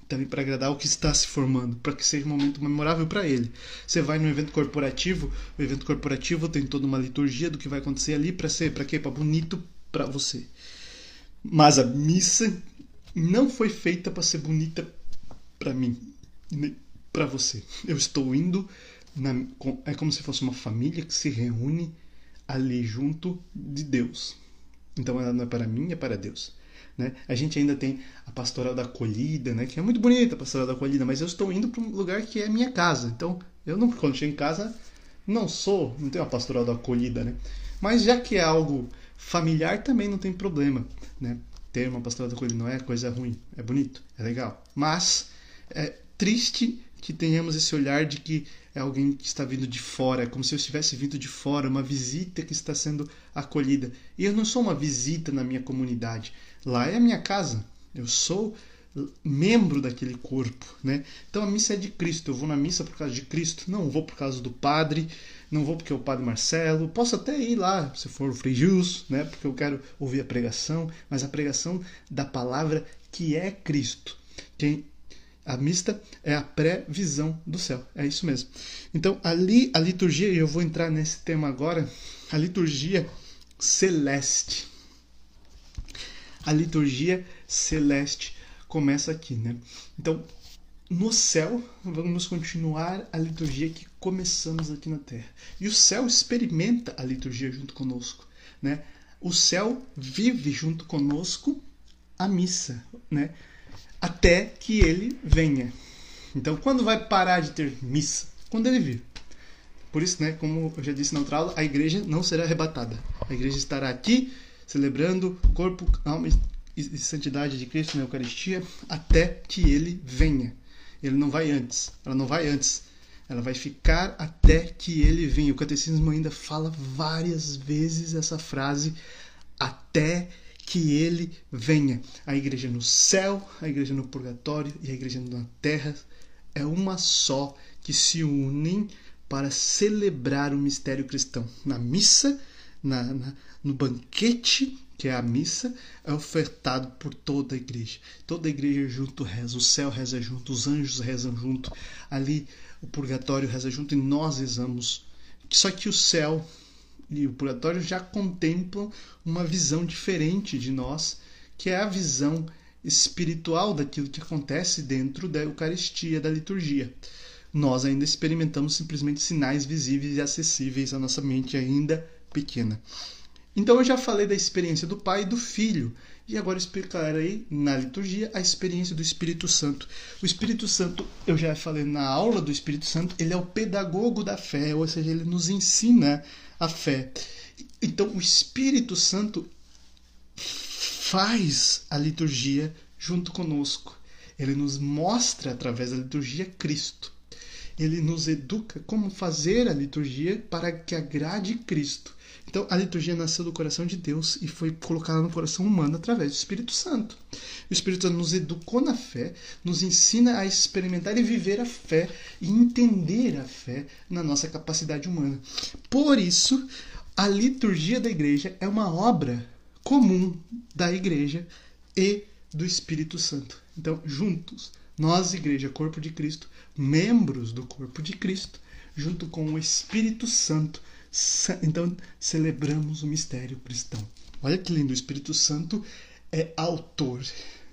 Também para agradar o que está se formando, para que seja um momento memorável para ele. Você vai no evento corporativo, o evento corporativo tem toda uma liturgia do que vai acontecer ali para ser, para quê? Para bonito para você. Mas a missa não foi feita para ser bonita para mim, para você. Eu estou indo na, é como se fosse uma família que se reúne ali junto de Deus. Então ela não é para mim, é para Deus. Né? A gente ainda tem a pastoral da acolhida, né? que é muito bonita a pastoral da acolhida, mas eu estou indo para um lugar que é minha casa. Então eu não, quando chego em casa, não sou, não tenho a pastoral da acolhida. Né? Mas já que é algo familiar, também não tem problema. Né? Ter uma pastoral da acolhida não é coisa ruim, é bonito, é legal. Mas é triste que tenhamos esse olhar de que é alguém que está vindo de fora, é como se eu estivesse vindo de fora, uma visita que está sendo acolhida. E eu não sou uma visita na minha comunidade. Lá é a minha casa. Eu sou membro daquele corpo, né? Então a missa é de Cristo. Eu vou na missa por causa de Cristo, não vou por causa do padre, não vou porque é o padre Marcelo. Posso até ir lá, se for o Frei Jus, né? Porque eu quero ouvir a pregação, mas a pregação da palavra que é Cristo. Quem a mista é a pré-visão do céu. É isso mesmo. Então, ali a liturgia, e eu vou entrar nesse tema agora, a liturgia celeste. A liturgia celeste começa aqui, né? Então, no céu, vamos continuar a liturgia que começamos aqui na terra. E o céu experimenta a liturgia junto conosco, né? O céu vive junto conosco a missa, né? Até que ele venha. Então, quando vai parar de ter missa? Quando ele vir. Por isso, né, como eu já disse na outra aula, a igreja não será arrebatada. A igreja estará aqui celebrando corpo, alma e santidade de Cristo na Eucaristia até que ele venha. Ele não vai antes. Ela não vai antes. Ela vai ficar até que ele venha. O catecismo ainda fala várias vezes essa frase até que que ele venha. A igreja no céu, a igreja no purgatório e a igreja na terra é uma só que se unem para celebrar o mistério cristão. Na missa, na, na, no banquete, que é a missa, é ofertado por toda a igreja. Toda a igreja junto reza, o céu reza junto, os anjos rezam junto, ali o purgatório reza junto e nós rezamos. Só que o céu e o purgatório já contemplam uma visão diferente de nós, que é a visão espiritual daquilo que acontece dentro da Eucaristia, da liturgia. Nós ainda experimentamos simplesmente sinais visíveis e acessíveis à nossa mente ainda pequena. Então eu já falei da experiência do Pai e do Filho, e agora explicarei na liturgia a experiência do Espírito Santo. O Espírito Santo, eu já falei na aula do Espírito Santo, ele é o pedagogo da fé, ou seja, ele nos ensina a fé. Então, o Espírito Santo faz a liturgia junto conosco. Ele nos mostra através da liturgia Cristo. Ele nos educa como fazer a liturgia para que agrade Cristo. Então, a liturgia nasceu do coração de Deus e foi colocada no coração humano através do Espírito Santo. O Espírito Santo nos educou na fé, nos ensina a experimentar e viver a fé e entender a fé na nossa capacidade humana. Por isso, a liturgia da igreja é uma obra comum da igreja e do Espírito Santo. Então, juntos, nós, igreja, corpo de Cristo, membros do corpo de Cristo, junto com o Espírito Santo, então celebramos o mistério cristão. Olha que lindo, o Espírito Santo é autor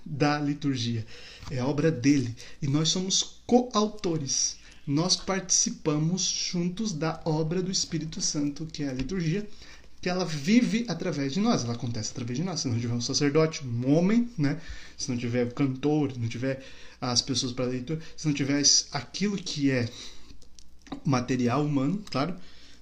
da liturgia, é obra dele e nós somos coautores. Nós participamos juntos da obra do Espírito Santo, que é a liturgia, que ela vive através de nós, ela acontece através de nós. Se não tiver um sacerdote, um homem, né? se não tiver cantor, se não tiver as pessoas para leitura, se não tiver aquilo que é material humano, claro,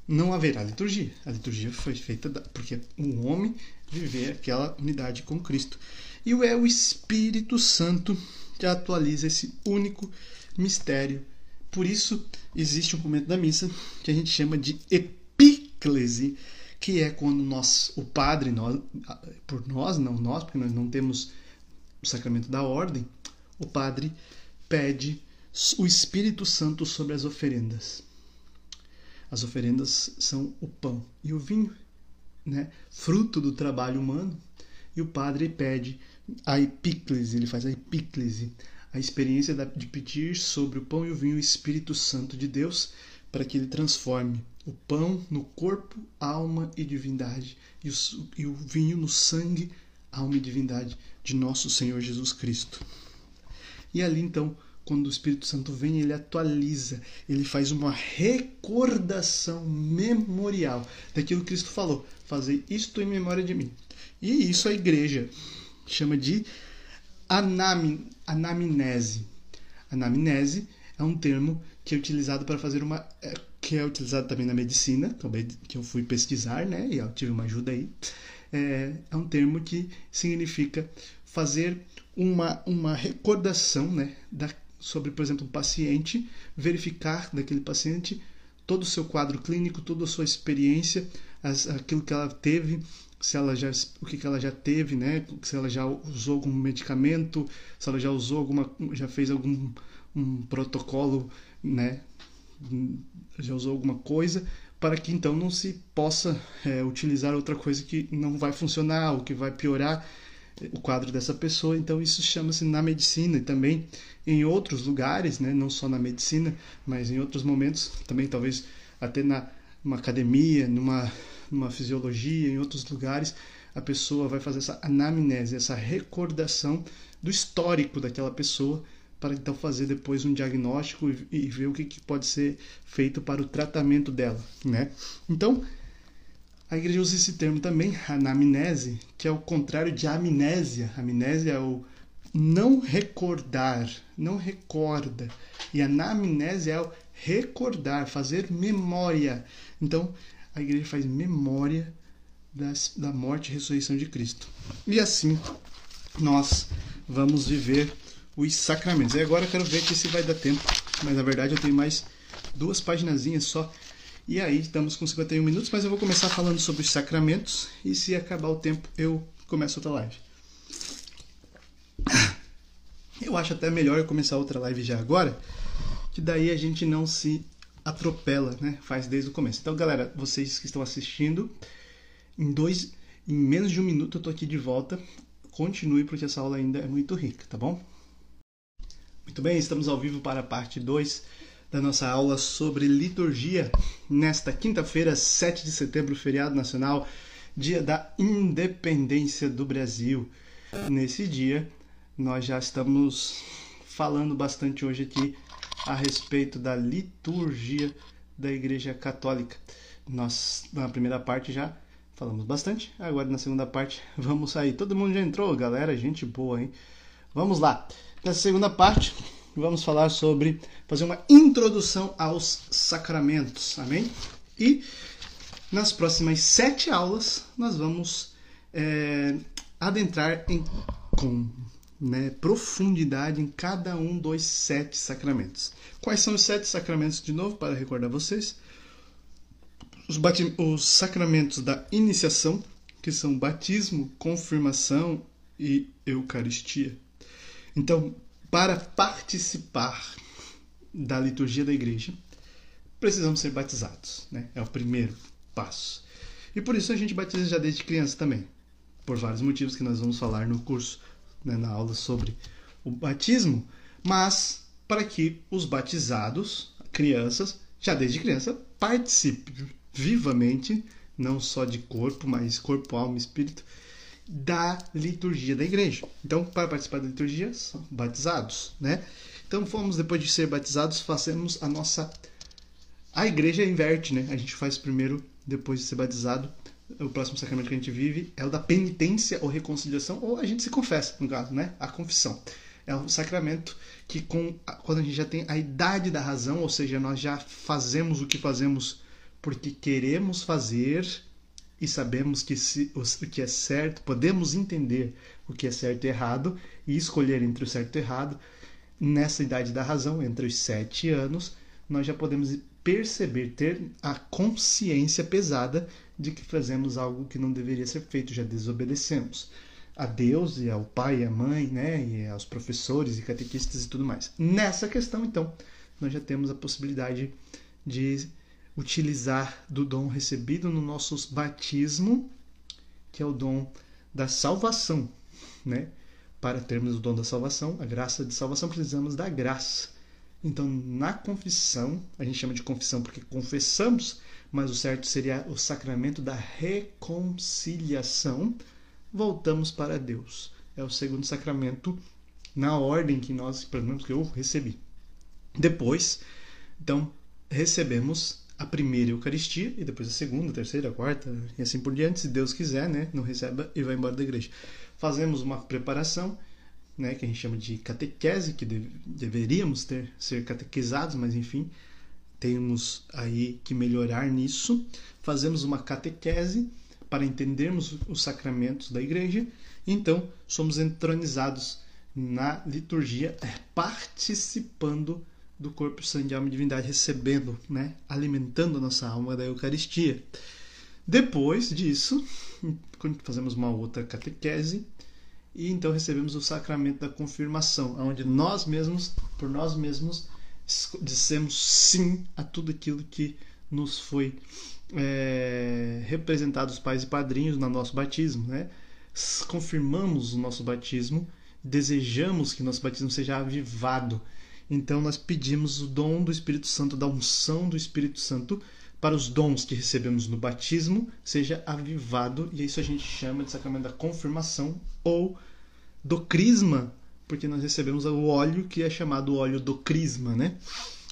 não haverá liturgia. A liturgia foi feita porque o homem viver aquela unidade com Cristo. E é o Espírito Santo que atualiza esse único mistério. Por isso, existe um momento da missa que a gente chama de epíclese, que é quando nós, o padre, nós, por nós, não nós, porque nós não temos o sacramento da ordem, o padre pede o Espírito Santo sobre as oferendas. As oferendas são o pão e o vinho, né? fruto do trabalho humano. E o padre pede a epíclese, ele faz a epíclese, a experiência de pedir sobre o pão e o vinho o Espírito Santo de Deus para que ele transforme o pão no corpo, alma e divindade, e o, e o vinho no sangue, alma e divindade de nosso Senhor Jesus Cristo. E ali então quando o Espírito Santo vem, ele atualiza, ele faz uma recordação memorial daquilo que Cristo falou. Fazer isto em memória de mim. E isso a igreja chama de anam, anamnese. Anamnese é um termo que é utilizado para fazer uma. É, que é utilizado também na medicina, também que eu fui pesquisar, né? E eu tive uma ajuda aí. É, é um termo que significa fazer uma, uma recordação né, da, sobre, por exemplo, um paciente, verificar daquele paciente todo o seu quadro clínico, toda a sua experiência, as, aquilo que ela teve, se ela já, o que, que ela já teve, né? Se ela já usou algum medicamento, se ela já usou alguma, já fez algum um protocolo, né? Já usou alguma coisa para que então não se possa é, utilizar outra coisa que não vai funcionar ou que vai piorar o quadro dessa pessoa. Então isso chama-se na medicina e também em outros lugares, né? não só na medicina, mas em outros momentos, também talvez até na uma academia, numa, numa fisiologia, em outros lugares, a pessoa vai fazer essa anamnese, essa recordação do histórico daquela pessoa para então fazer depois um diagnóstico e, e ver o que, que, pode ser feito para o tratamento dela, né? Então, a igreja usa esse termo também, anamnese, que é o contrário de amnésia. Amnésia é o não recordar, não recorda. E anamnese é o recordar, fazer memória. Então, a igreja faz memória das, da morte e ressurreição de Cristo. E assim, nós vamos viver os sacramentos. E agora eu quero ver se vai dar tempo, mas na verdade eu tenho mais duas paginazinhas só e aí estamos com 51 minutos, mas eu vou começar falando sobre os sacramentos e se acabar o tempo eu começo outra live. Eu acho até melhor eu começar outra live já agora, que daí a gente não se atropela, né? Faz desde o começo. Então, galera, vocês que estão assistindo, em dois, em menos de um minuto eu tô aqui de volta. Continue porque essa aula ainda é muito rica, tá bom? Muito bem, estamos ao vivo para a parte 2 da nossa aula sobre liturgia nesta quinta-feira, 7 de setembro, feriado nacional, dia da independência do Brasil. Nesse dia, nós já estamos falando bastante hoje aqui a respeito da liturgia da Igreja Católica. Nós, na primeira parte, já falamos bastante, agora na segunda parte vamos sair. Todo mundo já entrou, galera, gente boa, hein? Vamos lá. Nessa segunda parte, vamos falar sobre fazer uma introdução aos sacramentos, amém? E nas próximas sete aulas nós vamos é, adentrar em, com né, profundidade em cada um dos sete sacramentos. Quais são os sete sacramentos, de novo, para recordar vocês? Os, os sacramentos da iniciação, que são batismo, confirmação e eucaristia. Então, para participar da liturgia da igreja, precisamos ser batizados. Né? É o primeiro passo. E por isso a gente batiza já desde criança também. Por vários motivos que nós vamos falar no curso, né, na aula sobre o batismo. Mas para que os batizados, crianças, já desde criança, participem vivamente, não só de corpo, mas corpo, alma e espírito, da liturgia da igreja. Então, para participar da liturgia, são batizados, né? Então, fomos depois de ser batizados, fazemos a nossa a igreja inverte, né? A gente faz primeiro depois de ser batizado. O próximo sacramento que a gente vive é o da penitência ou reconciliação, ou a gente se confessa, no caso, né? A confissão. É um sacramento que, com, quando a gente já tem a idade da razão, ou seja, nós já fazemos o que fazemos porque queremos fazer e sabemos que se, o que é certo, podemos entender o que é certo e errado e escolher entre o certo e o errado, nessa idade da razão, entre os sete anos, nós já podemos perceber, ter a consciência pesada de que fazemos algo que não deveria ser feito, já desobedecemos a Deus e ao pai e à mãe, né, e aos professores e catequistas e tudo mais. Nessa questão, então, nós já temos a possibilidade de utilizar do dom recebido no nosso batismo, que é o dom da salvação, né? Para termos o dom da salvação, a graça de salvação, precisamos da graça. Então, na confissão, a gente chama de confissão porque confessamos, mas o certo seria o sacramento da reconciliação. Voltamos para Deus. É o segundo sacramento na ordem que nós, pelo menos que eu recebi. Depois, então, recebemos a primeira Eucaristia e depois a segunda, a terceira, a quarta e assim por diante, se Deus quiser, né? Não receba e vai embora da igreja. Fazemos uma preparação, né? Que a gente chama de catequese, que deve, deveríamos ter ser catequizados, mas enfim, temos aí que melhorar nisso. Fazemos uma catequese para entendermos os sacramentos da igreja. Então, somos entronizados na liturgia, participando do corpo, sangue, alma e divindade, recebendo, né, alimentando a nossa alma da Eucaristia. Depois disso, fazemos uma outra catequese e então recebemos o sacramento da confirmação, onde nós mesmos, por nós mesmos, dissemos sim a tudo aquilo que nos foi é, representado os pais e padrinhos no nosso batismo, né? Confirmamos o nosso batismo, desejamos que nosso batismo seja avivado então nós pedimos o dom do Espírito Santo, da unção do Espírito Santo para os dons que recebemos no batismo seja avivado, e isso a gente chama de sacramento da confirmação ou do crisma, porque nós recebemos o óleo que é chamado óleo do crisma, né?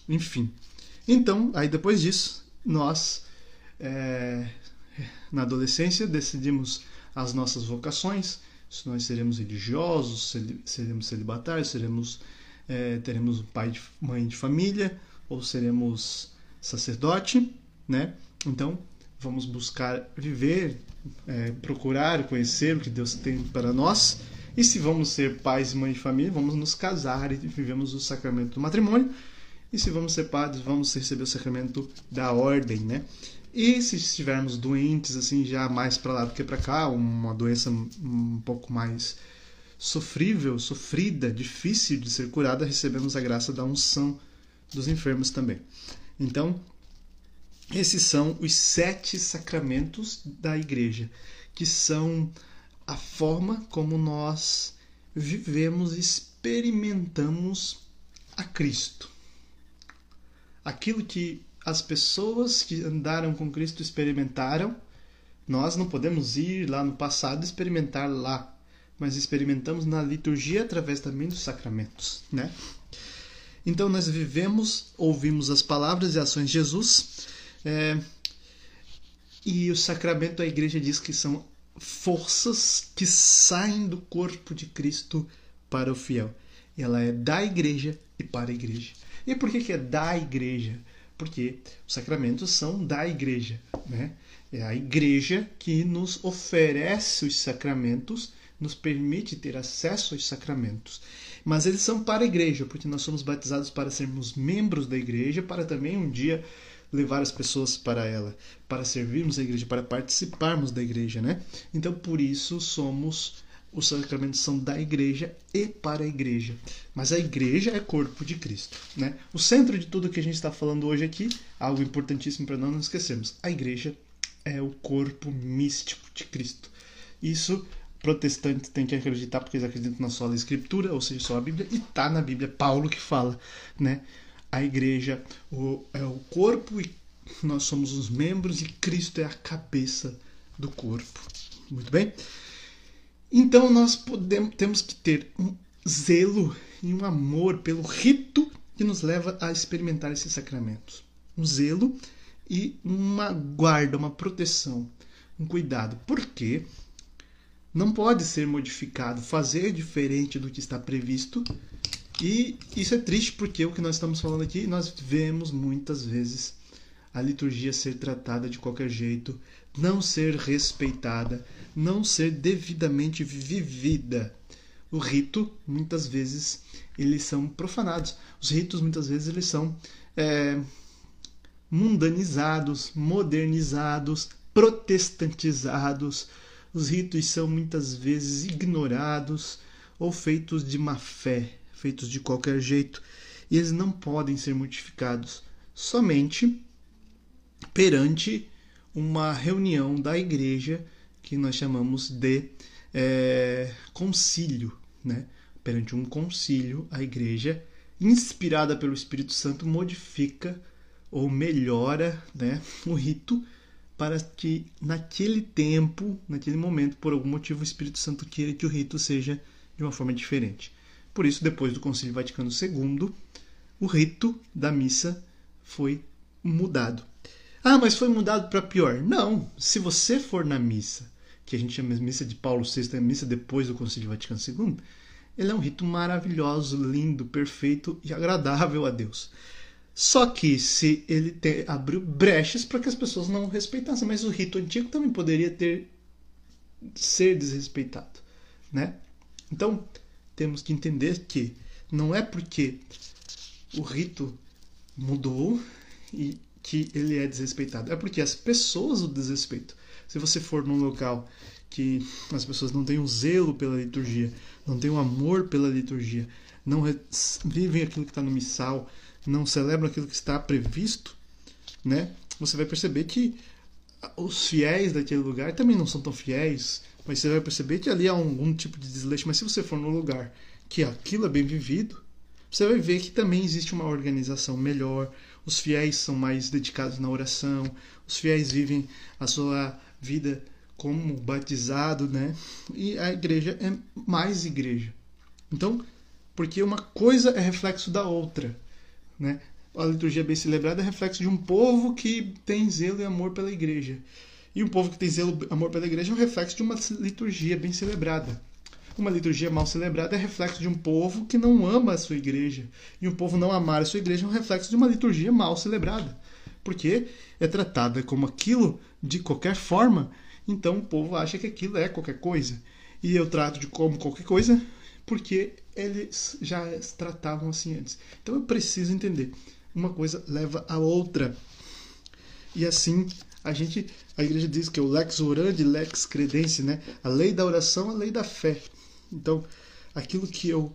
Enfim. Então, aí depois disso, nós é, na adolescência decidimos as nossas vocações, se nós seremos religiosos, seremos celibatários, seremos é, teremos pai de mãe de família ou seremos sacerdote, né? Então vamos buscar viver, é, procurar conhecer o que Deus tem para nós. E se vamos ser pais e mães de família, vamos nos casar e vivemos o sacramento do matrimônio. E se vamos ser padres, vamos receber o sacramento da ordem, né? E se estivermos doentes, assim, já mais para lá do que para cá, uma doença um pouco mais sofrível, sofrida, difícil de ser curada, recebemos a graça da unção dos enfermos também. Então, esses são os sete sacramentos da igreja, que são a forma como nós vivemos e experimentamos a Cristo. Aquilo que as pessoas que andaram com Cristo experimentaram, nós não podemos ir lá no passado experimentar lá mas experimentamos na liturgia através também dos sacramentos, né? Então nós vivemos, ouvimos as palavras e ações de Jesus, é, e o sacramento da igreja diz que são forças que saem do corpo de Cristo para o fiel. Ela é da igreja e para a igreja. E por que, que é da igreja? Porque os sacramentos são da igreja, né? É a igreja que nos oferece os sacramentos nos permite ter acesso aos sacramentos. Mas eles são para a igreja, porque nós somos batizados para sermos membros da igreja, para também um dia levar as pessoas para ela, para servirmos a igreja, para participarmos da igreja, né? Então, por isso somos os sacramentos são da igreja e para a igreja. Mas a igreja é corpo de Cristo, né? O centro de tudo que a gente está falando hoje aqui, algo importantíssimo para não nos esquecermos, a igreja é o corpo místico de Cristo. Isso protestantes têm que acreditar porque eles acreditam na sola escritura, ou seja, só a Bíblia, e tá na Bíblia Paulo que fala, né? A igreja o, é o corpo e nós somos os membros e Cristo é a cabeça do corpo. Muito bem? Então nós podemos, temos que ter um zelo e um amor pelo rito que nos leva a experimentar esses sacramentos. Um zelo e uma guarda, uma proteção, um cuidado. Por quê? Não pode ser modificado, fazer diferente do que está previsto. E isso é triste porque o que nós estamos falando aqui, nós vemos muitas vezes a liturgia ser tratada de qualquer jeito, não ser respeitada, não ser devidamente vivida. O rito, muitas vezes, eles são profanados. Os ritos, muitas vezes, eles são é, mundanizados, modernizados, protestantizados, os ritos são muitas vezes ignorados ou feitos de má fé, feitos de qualquer jeito, e eles não podem ser modificados somente perante uma reunião da igreja que nós chamamos de é, concílio, né? Perante um concílio, a igreja, inspirada pelo Espírito Santo, modifica ou melhora né, o rito para que naquele tempo, naquele momento, por algum motivo, o Espírito Santo queira que o rito seja de uma forma diferente. Por isso, depois do Concílio Vaticano II, o rito da missa foi mudado. Ah, mas foi mudado para pior. Não, se você for na missa, que a gente chama de missa de Paulo VI, a missa depois do Concílio Vaticano II, ele é um rito maravilhoso, lindo, perfeito e agradável a Deus. Só que se ele te, abriu brechas para que as pessoas não respeitassem, mas o rito antigo também poderia ter ser desrespeitado, né? Então, temos que entender que não é porque o rito mudou e que ele é desrespeitado. É porque as pessoas o desrespeitam. Se você for num local que as pessoas não têm um zelo pela liturgia, não têm um amor pela liturgia, não vivem aquilo que está no missal, não celebram aquilo que está previsto, né? Você vai perceber que os fiéis daquele lugar também não são tão fiéis, mas você vai perceber que ali há algum tipo de desleixo. Mas se você for num lugar que aquilo é bem vivido, você vai ver que também existe uma organização melhor, os fiéis são mais dedicados na oração, os fiéis vivem a sua vida como batizado, né? E a igreja é mais igreja. Então, porque uma coisa é reflexo da outra, né? A liturgia bem celebrada é reflexo de um povo que tem zelo e amor pela igreja. E um povo que tem zelo e amor pela igreja é um reflexo de uma liturgia bem celebrada. Uma liturgia mal celebrada é reflexo de um povo que não ama a sua igreja. E um povo não amar a sua igreja é um reflexo de uma liturgia mal celebrada. Porque é tratada como aquilo de qualquer forma, então o povo acha que aquilo é qualquer coisa. E eu trato de como qualquer coisa porque eles já tratavam assim antes. Então eu preciso entender. Uma coisa leva a outra. E assim a gente, a igreja diz que é o lex orandi, lex credence, né? A lei da oração, a lei da fé. Então, aquilo que eu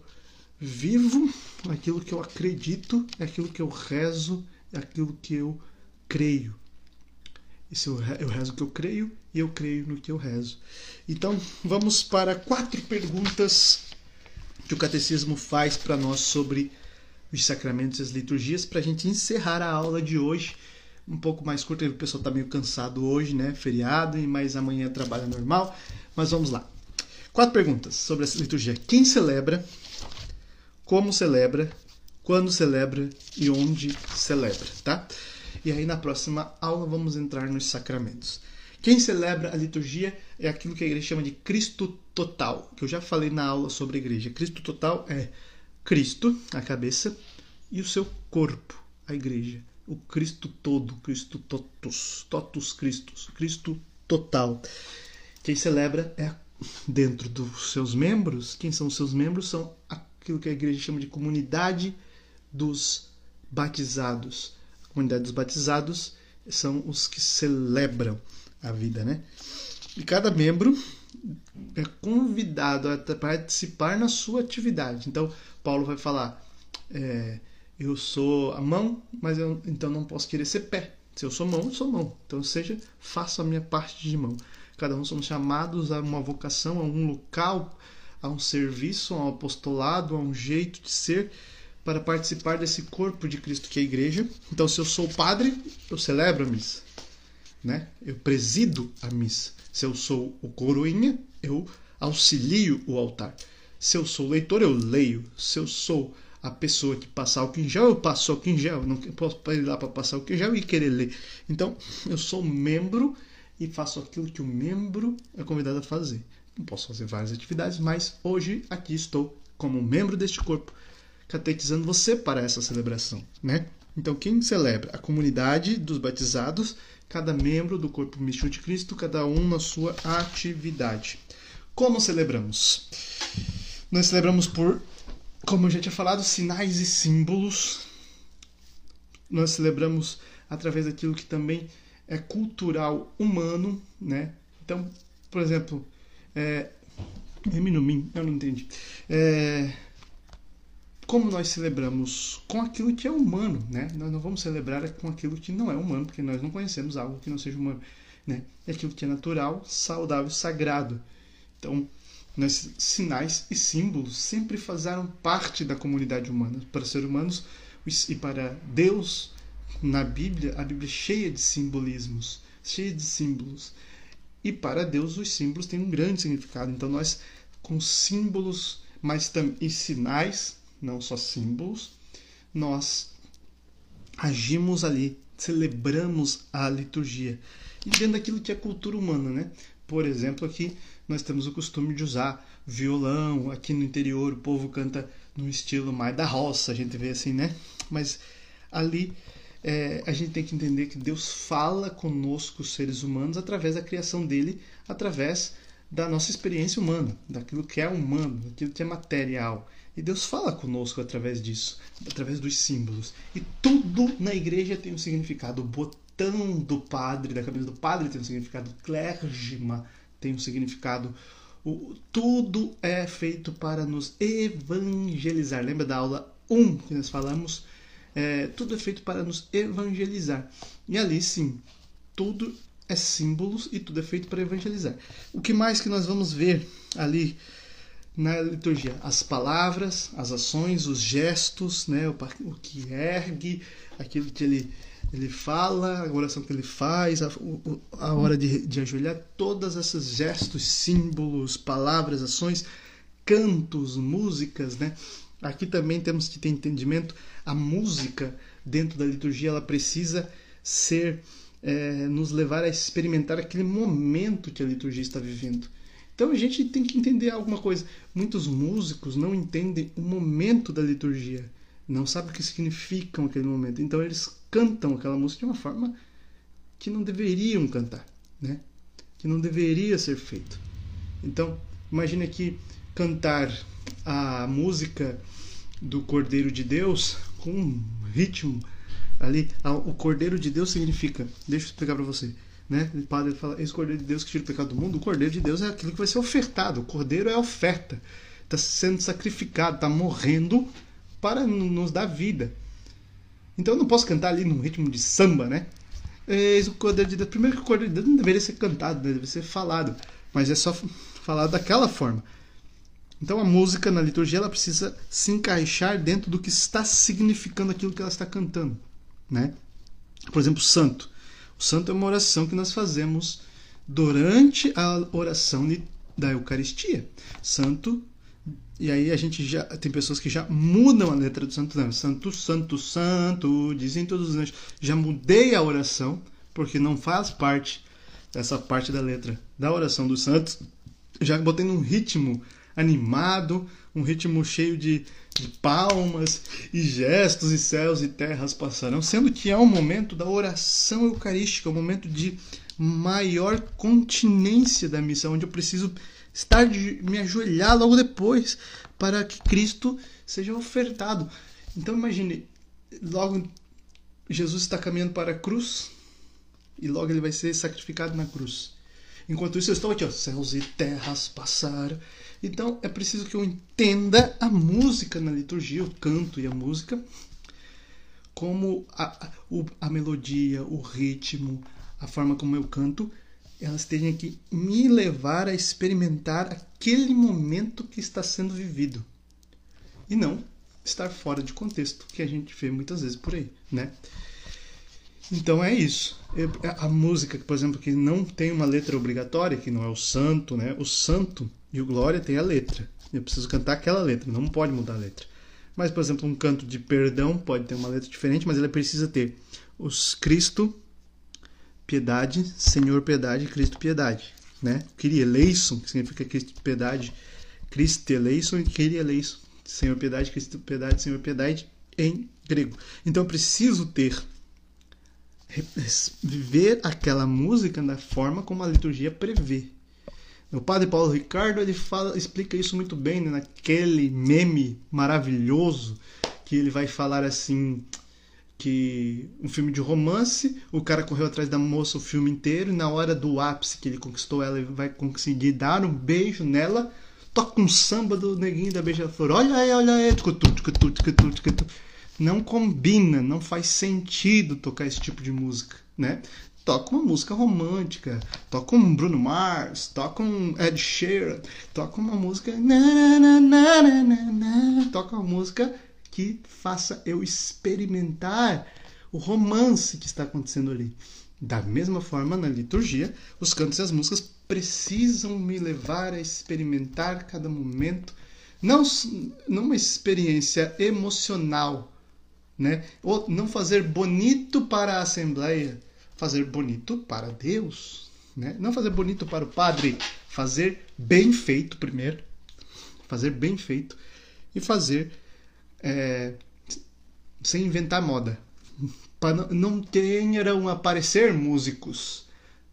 vivo, aquilo que eu acredito, é aquilo que eu rezo, é aquilo que eu creio. Se eu, eu rezo o que eu creio e eu creio no que eu rezo. Então, vamos para quatro perguntas que o catecismo faz para nós sobre os sacramentos e as liturgias para a gente encerrar a aula de hoje um pouco mais curta, o pessoal está meio cansado hoje, né? Feriado, e mais amanhã trabalha normal. Mas vamos lá. Quatro perguntas sobre essa liturgia. Quem celebra? Como celebra? Quando celebra? E onde celebra, tá? E aí na próxima aula vamos entrar nos sacramentos. Quem celebra a liturgia é aquilo que a igreja chama de Cristo total, que eu já falei na aula sobre a igreja. Cristo total é Cristo, a cabeça, e o seu corpo, a igreja. O Cristo todo, Cristo totus, totus Christus, Cristo total. Quem celebra é dentro dos seus membros, quem são os seus membros? São aquilo que a igreja chama de comunidade dos batizados. A comunidade dos batizados são os que celebram a vida, né? E cada membro é convidado a participar na sua atividade. Então, Paulo vai falar: é, eu sou a mão, mas eu então não posso querer ser pé. Se eu sou mão, eu sou mão. Então, seja, faço a minha parte de mão. Cada um somos chamados a uma vocação, a um local, a um serviço, a um apostolado, a um jeito de ser para participar desse corpo de Cristo que é a igreja. Então, se eu sou padre, eu celebro a missa, né? Eu presido a missa. Se eu sou o coroinha, eu auxilio o altar. Se eu sou leitor, eu leio. Se eu sou a pessoa que passa álcool em gel, eu passo gel. Eu não posso ir lá para passar em gel e querer ler. Então, eu sou membro e faço aquilo que o membro é convidado a fazer. Não posso fazer várias atividades, mas hoje aqui estou como membro deste corpo, catequizando você para essa celebração, né? Então, quem celebra? A comunidade dos batizados, cada membro do corpo místico de Cristo, cada um na sua atividade. Como celebramos? Nós celebramos por, como eu já tinha falado, sinais e símbolos. Nós celebramos através daquilo que também é cultural humano, né? Então, por exemplo, é, Eminumim, eu não entendi. É, como nós celebramos com aquilo que é humano, né? Nós não vamos celebrar com aquilo que não é humano, porque nós não conhecemos algo que não seja humano, né? É aquilo que é natural, saudável, sagrado. Então, nós, sinais e símbolos sempre fizeram parte da comunidade humana. Para seres humanos e para Deus, na Bíblia, a Bíblia é cheia de simbolismos, cheia de símbolos. E para Deus os símbolos têm um grande significado. Então nós com símbolos mas também sinais, não só símbolos, nós agimos ali, celebramos a liturgia. E dentro daquilo que é cultura humana, né? Por exemplo, aqui nós temos o costume de usar violão, aqui no interior o povo canta no estilo mais da roça, a gente vê assim, né? Mas ali é, a gente tem que entender que Deus fala conosco, os seres humanos, através da criação dele, através da nossa experiência humana, daquilo que é humano, daquilo que é material. E Deus fala conosco através disso, através dos símbolos. E tudo na igreja tem um significado. O botão do padre, da camisa do padre tem um significado. O clérgima tem um significado. O, tudo é feito para nos evangelizar. Lembra da aula 1 que nós falamos? É, tudo é feito para nos evangelizar. E ali sim, tudo é símbolos e tudo é feito para evangelizar. O que mais que nós vamos ver ali na liturgia? As palavras, as ações, os gestos, né? o, o que ergue, aquilo que ele, ele fala, a oração que ele faz, a, a hora de, de ajoelhar, todas esses gestos, símbolos, palavras, ações, cantos, músicas, né? Aqui também temos que ter entendimento, a música dentro da liturgia ela precisa ser é, nos levar a experimentar aquele momento que a liturgia está vivendo. Então a gente tem que entender alguma coisa. Muitos músicos não entendem o momento da liturgia, não sabem o que significa aquele momento. Então eles cantam aquela música de uma forma que não deveriam cantar, né? Que não deveria ser feito. Então, imagine aqui cantar a música do Cordeiro de Deus com um ritmo ali. O Cordeiro de Deus significa, deixa eu explicar para você né? O padre fala: Esse Cordeiro de Deus que tira o pecado do mundo. O Cordeiro de Deus é aquilo que vai ser ofertado. O Cordeiro é oferta. Está sendo sacrificado, está morrendo para nos dar vida. Então eu não posso cantar ali num ritmo de samba, né? Eis o Cordeiro de Deus. Primeiro que o Cordeiro de Deus não deveria ser cantado, né? deve ser falado. Mas é só falado daquela forma. Então a música na liturgia ela precisa se encaixar dentro do que está significando aquilo que ela está cantando, né? Por exemplo, santo. O santo é uma oração que nós fazemos durante a oração da Eucaristia. Santo e aí a gente já tem pessoas que já mudam a letra do santo nome. Santo, santo, santo, dizem todos os anjos. Já mudei a oração porque não faz parte dessa parte da letra da oração dos santos. Já botei num ritmo animado, um ritmo cheio de, de, palmas e gestos e céus e terras passarão, sendo que é o momento da oração eucarística, o momento de maior continência da missão, onde eu preciso estar de me ajoelhar logo depois para que Cristo seja ofertado. Então imagine, logo Jesus está caminhando para a cruz e logo ele vai ser sacrificado na cruz. Enquanto isso eu estou aqui, ó, céus e terras passaram então é preciso que eu entenda a música na liturgia, o canto e a música, como a, a, a melodia, o ritmo, a forma como eu canto, elas tenham que me levar a experimentar aquele momento que está sendo vivido. E não estar fora de contexto, que a gente vê muitas vezes por aí, né? Então é isso. A música, por exemplo, que não tem uma letra obrigatória, que não é o santo, né? O santo e o Glória tem a letra. Eu preciso cantar aquela letra, não pode mudar a letra. Mas, por exemplo, um canto de perdão pode ter uma letra diferente, mas ele precisa ter os Cristo, piedade, Senhor, piedade, Cristo, piedade. Né? Kyrie eleison, que significa Cristo, piedade, Cristo eleison e Kyrie eleison, Senhor, piedade, Cristo, piedade, Senhor, piedade, em grego. Então eu preciso ter viver aquela música da forma como a liturgia prevê. O padre Paulo Ricardo ele fala, explica isso muito bem né, naquele meme maravilhoso que ele vai falar assim que um filme de romance, o cara correu atrás da moça o filme inteiro e na hora do ápice que ele conquistou ela, ele vai conseguir dar um beijo nela, toca um samba do neguinho da beija-flor. Olha aí, olha aí, não combina, não faz sentido tocar esse tipo de música, né? toca uma música romântica, toca um Bruno Mars, toca um Ed Sheeran, toca uma música. toca uma música que faça eu experimentar o romance que está acontecendo ali. Da mesma forma, na liturgia, os cantos e as músicas precisam me levar a experimentar cada momento não numa experiência emocional, né? Ou não fazer bonito para a assembleia, fazer bonito para Deus, né? Não fazer bonito para o padre, fazer bem feito primeiro, fazer bem feito e fazer é, sem inventar moda. Para não tenham aparecer músicos.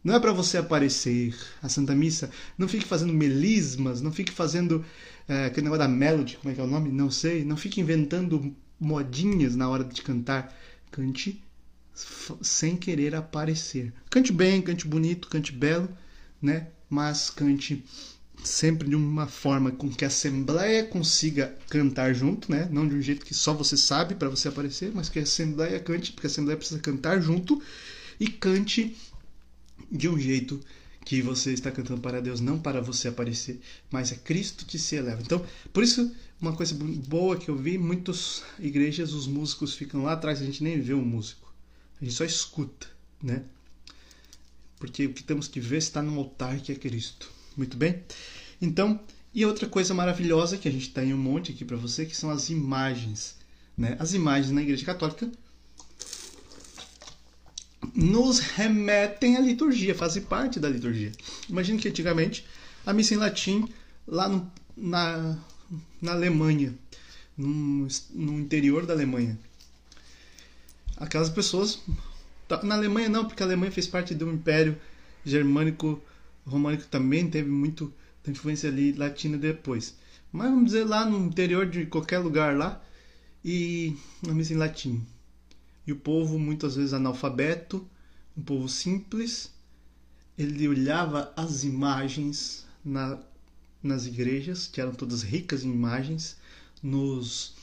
Não é para você aparecer a Santa Missa. Não fique fazendo melismas, não fique fazendo é, aquele negócio da melody, como é que é o nome? Não sei. Não fique inventando modinhas na hora de cantar. Cante sem querer aparecer. Cante bem, cante bonito, cante belo, né? Mas cante sempre de uma forma com que a assembleia consiga cantar junto, né? Não de um jeito que só você sabe para você aparecer, mas que a assembleia cante, porque a assembleia precisa cantar junto e cante de um jeito que você está cantando para Deus, não para você aparecer, mas é Cristo que se eleva. Então, por isso, uma coisa boa que eu vi, muitas igrejas os músicos ficam lá atrás, a gente nem vê o músico. A gente só escuta, né? Porque o que temos que ver está no altar que é Cristo. Muito bem? Então, e outra coisa maravilhosa que a gente tem um monte aqui para você, que são as imagens. Né? As imagens na Igreja Católica nos remetem à liturgia, fazem parte da liturgia. Imagina que antigamente a missa em latim, lá no, na, na Alemanha, no, no interior da Alemanha, aquelas pessoas. Na Alemanha não, porque a Alemanha fez parte do Império Germânico românico também teve muito influência ali latina depois. Mas vamos dizer lá no interior de qualquer lugar lá e missa em latim. E o povo muitas vezes analfabeto, um povo simples, ele olhava as imagens na, nas igrejas, que eram todas ricas em imagens, nos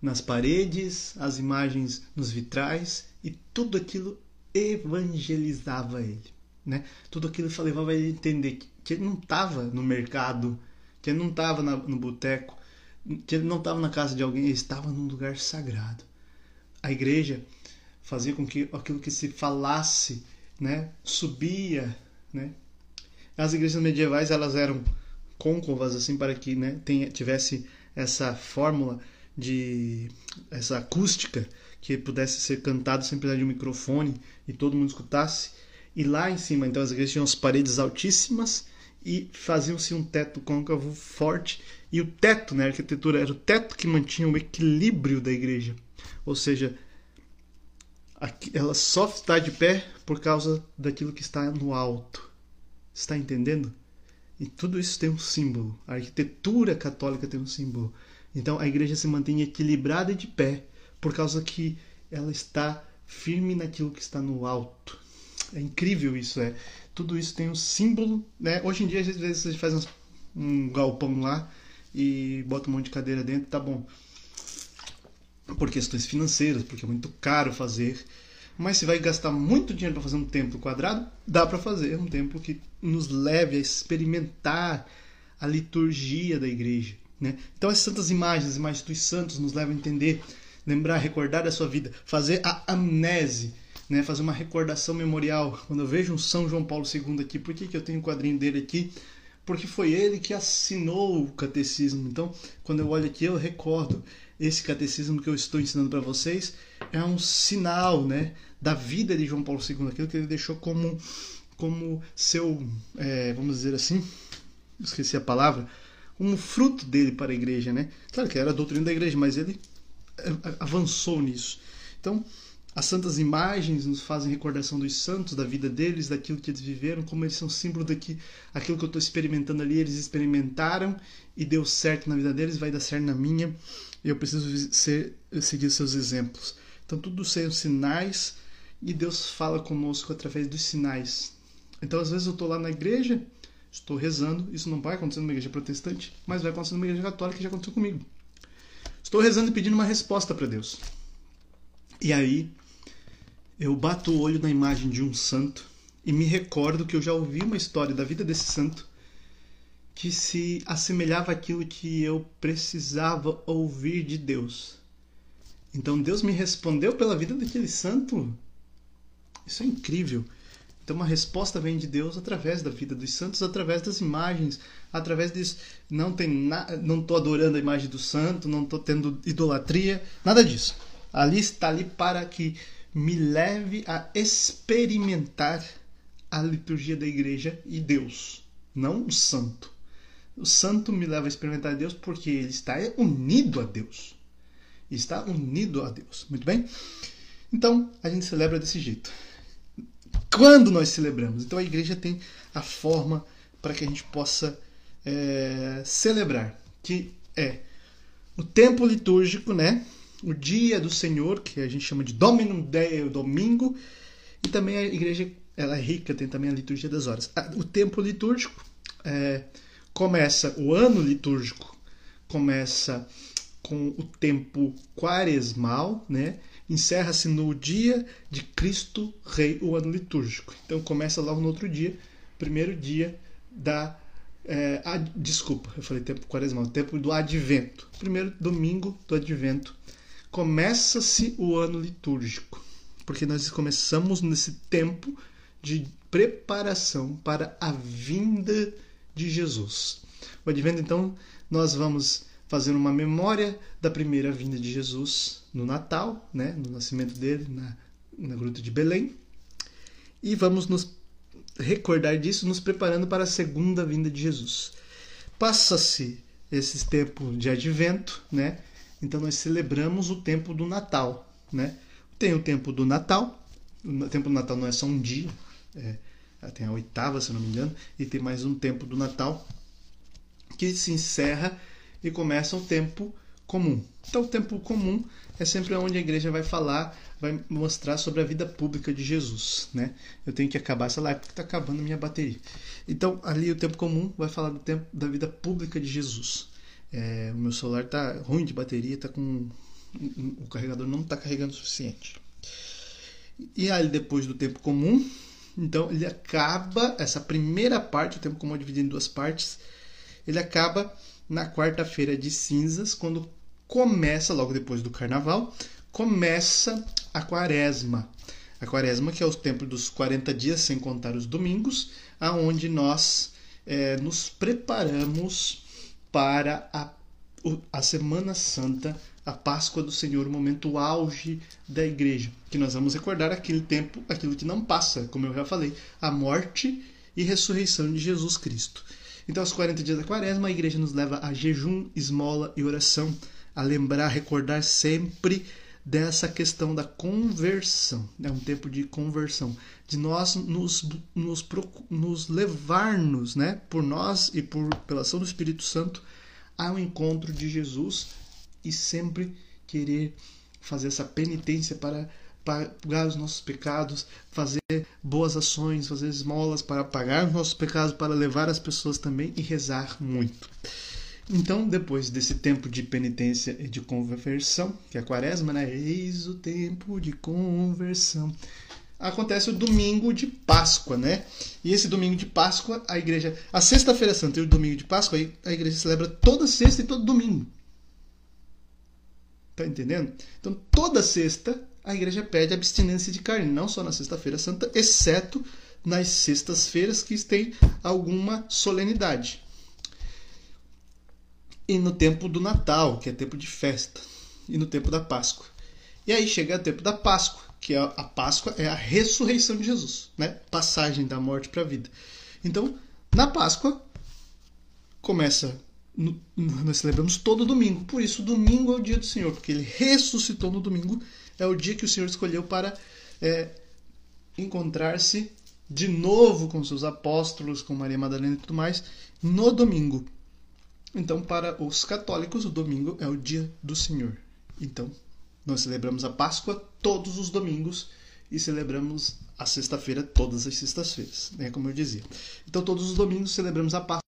nas paredes, as imagens nos vitrais e tudo aquilo evangelizava ele né? Tudo aquilo levava ele a entender que ele não estava no mercado, que ele não estava no boteco, que ele não estava na casa de alguém, ele estava num lugar sagrado. A igreja fazia com que aquilo que se falasse, né, subia, né? As igrejas medievais elas eram côncavas assim para que, né, tenha, tivesse essa fórmula de essa acústica que pudesse ser cantado sem precisar de um microfone e todo mundo escutasse. E lá em cima, então, as igrejas tinham as paredes altíssimas e faziam-se um teto côncavo forte. E o teto, né, a arquitetura, era o teto que mantinha o equilíbrio da igreja. Ou seja, ela só está de pé por causa daquilo que está no alto. Está entendendo? E tudo isso tem um símbolo. A arquitetura católica tem um símbolo. Então a igreja se mantém equilibrada e de pé por causa que ela está firme naquilo que está no alto. É incrível isso, é. Tudo isso tem um símbolo, né? Hoje em dia, às vezes, você faz um galpão lá e bota um monte de cadeira dentro, tá bom. Por questões financeiras, porque é muito caro fazer. Mas se vai gastar muito dinheiro para fazer um templo quadrado, dá para fazer um templo que nos leve a experimentar a liturgia da igreja. Né? Então, as santas imagens, as imagens dos santos, nos levam a entender, lembrar, recordar da sua vida, fazer a amnese né, fazer uma recordação memorial. Quando eu vejo um São João Paulo II aqui, por que, que eu tenho um quadrinho dele aqui? Porque foi ele que assinou o catecismo. Então, quando eu olho aqui, eu recordo esse catecismo que eu estou ensinando para vocês é um sinal, né, da vida de João Paulo II, aquilo que ele deixou como como seu, é, vamos dizer assim, esqueci a palavra, um fruto dele para a igreja, né? Claro que era a doutrina da igreja, mas ele é, avançou nisso. Então, as santas imagens nos fazem recordação dos santos, da vida deles, daquilo que eles viveram, como eles são símbolo daqui, aquilo que eu estou experimentando ali, eles experimentaram e deu certo na vida deles, vai dar certo na minha. E eu preciso ser, seguir seus exemplos. Então, tudo são sinais e Deus fala conosco através dos sinais. Então, às vezes, eu estou lá na igreja, estou rezando, isso não vai acontecer numa igreja protestante, mas vai acontecer numa igreja católica que já aconteceu comigo. Estou rezando e pedindo uma resposta para Deus. E aí, eu bato o olho na imagem de um santo e me recordo que eu já ouvi uma história da vida desse santo que se assemelhava àquilo que eu precisava ouvir de Deus. Então Deus me respondeu pela vida daquele santo. Isso é incrível. Então, uma resposta vem de Deus através da vida dos santos, através das imagens, através disso. Não tem na... não estou adorando a imagem do santo, não estou tendo idolatria, nada disso. Ali está ali para que me leve a experimentar a liturgia da igreja e Deus, não o santo. O santo me leva a experimentar Deus porque ele está unido a Deus. Está unido a Deus. Muito bem? Então, a gente celebra desse jeito. Quando nós celebramos? Então, a igreja tem a forma para que a gente possa é, celebrar, que é o tempo litúrgico, né? O dia do Senhor, que a gente chama de Dominum Dei, o domingo, e também a igreja ela é rica, tem também a liturgia das horas. O tempo litúrgico é, começa, o ano litúrgico começa com o tempo quaresmal, né? Encerra-se no dia de Cristo Rei, o ano litúrgico. Então começa logo no outro dia, primeiro dia da é, ad, desculpa, eu falei tempo quaresmal, tempo do advento. Primeiro domingo do advento. Começa-se o ano litúrgico, porque nós começamos nesse tempo de preparação para a vinda de Jesus. O advento, então, nós vamos fazer uma memória da primeira vinda de Jesus no Natal, né, no nascimento dele na, na Gruta de Belém, e vamos nos recordar disso, nos preparando para a segunda vinda de Jesus. Passa-se esse tempo de advento, né? Então nós celebramos o tempo do Natal, né? Tem o tempo do Natal, o tempo do Natal não é só um dia, é, tem a oitava, se não me engano, e tem mais um tempo do Natal que se encerra e começa o tempo comum. Então, o tempo comum é sempre onde a igreja vai falar, vai mostrar sobre a vida pública de Jesus, né? Eu tenho que acabar essa live porque está acabando a minha bateria. Então, ali o tempo comum vai falar do tempo da vida pública de Jesus. É, o meu celular está ruim de bateria, tá com o carregador não está carregando o suficiente. E aí depois do tempo comum, então ele acaba essa primeira parte, o tempo comum é dividido em duas partes. Ele acaba na quarta-feira de cinzas, quando começa, logo depois do carnaval, começa a quaresma. A quaresma, que é o tempo dos 40 dias, sem contar os domingos, aonde nós é, nos preparamos para a, a Semana Santa, a Páscoa do Senhor, o momento auge da igreja, que nós vamos recordar aquele tempo, aquilo que não passa, como eu já falei, a morte e ressurreição de Jesus Cristo. Então, aos 40 dias da quaresma, a igreja nos leva a jejum, esmola e oração, a lembrar, recordar sempre dessa questão da conversão. É um tempo de conversão, de nós nos, nos, nos levar-nos, né, por nós e por, pela ação do Espírito Santo, ao encontro de Jesus e sempre querer fazer essa penitência para pagar os nossos pecados, fazer boas ações, fazer esmolas para pagar os nossos pecados, para levar as pessoas também e rezar muito. Então, depois desse tempo de penitência e de conversão, que é a quaresma, né? Eis o tempo de conversão. Acontece o domingo de Páscoa, né? E esse domingo de Páscoa, a igreja. A Sexta-feira Santa e o domingo de Páscoa, a igreja celebra toda sexta e todo domingo. Tá entendendo? Então, toda sexta a igreja pede abstinência de carne, não só na Sexta-feira Santa, exceto nas sextas-feiras que tem alguma solenidade. E no tempo do Natal, que é tempo de festa, e no tempo da Páscoa. E aí chega o tempo da Páscoa, que é a Páscoa é a ressurreição de Jesus, né? Passagem da morte para a vida. Então, na Páscoa começa nós celebramos todo domingo. Por isso, domingo é o dia do Senhor, porque ele ressuscitou no domingo. É o dia que o Senhor escolheu para é, encontrar-se de novo com seus apóstolos, com Maria Madalena e tudo mais, no domingo. Então, para os católicos, o domingo é o dia do Senhor. Então, nós celebramos a Páscoa todos os domingos e celebramos a sexta-feira todas as sextas-feiras, né, como eu dizia. Então, todos os domingos celebramos a Páscoa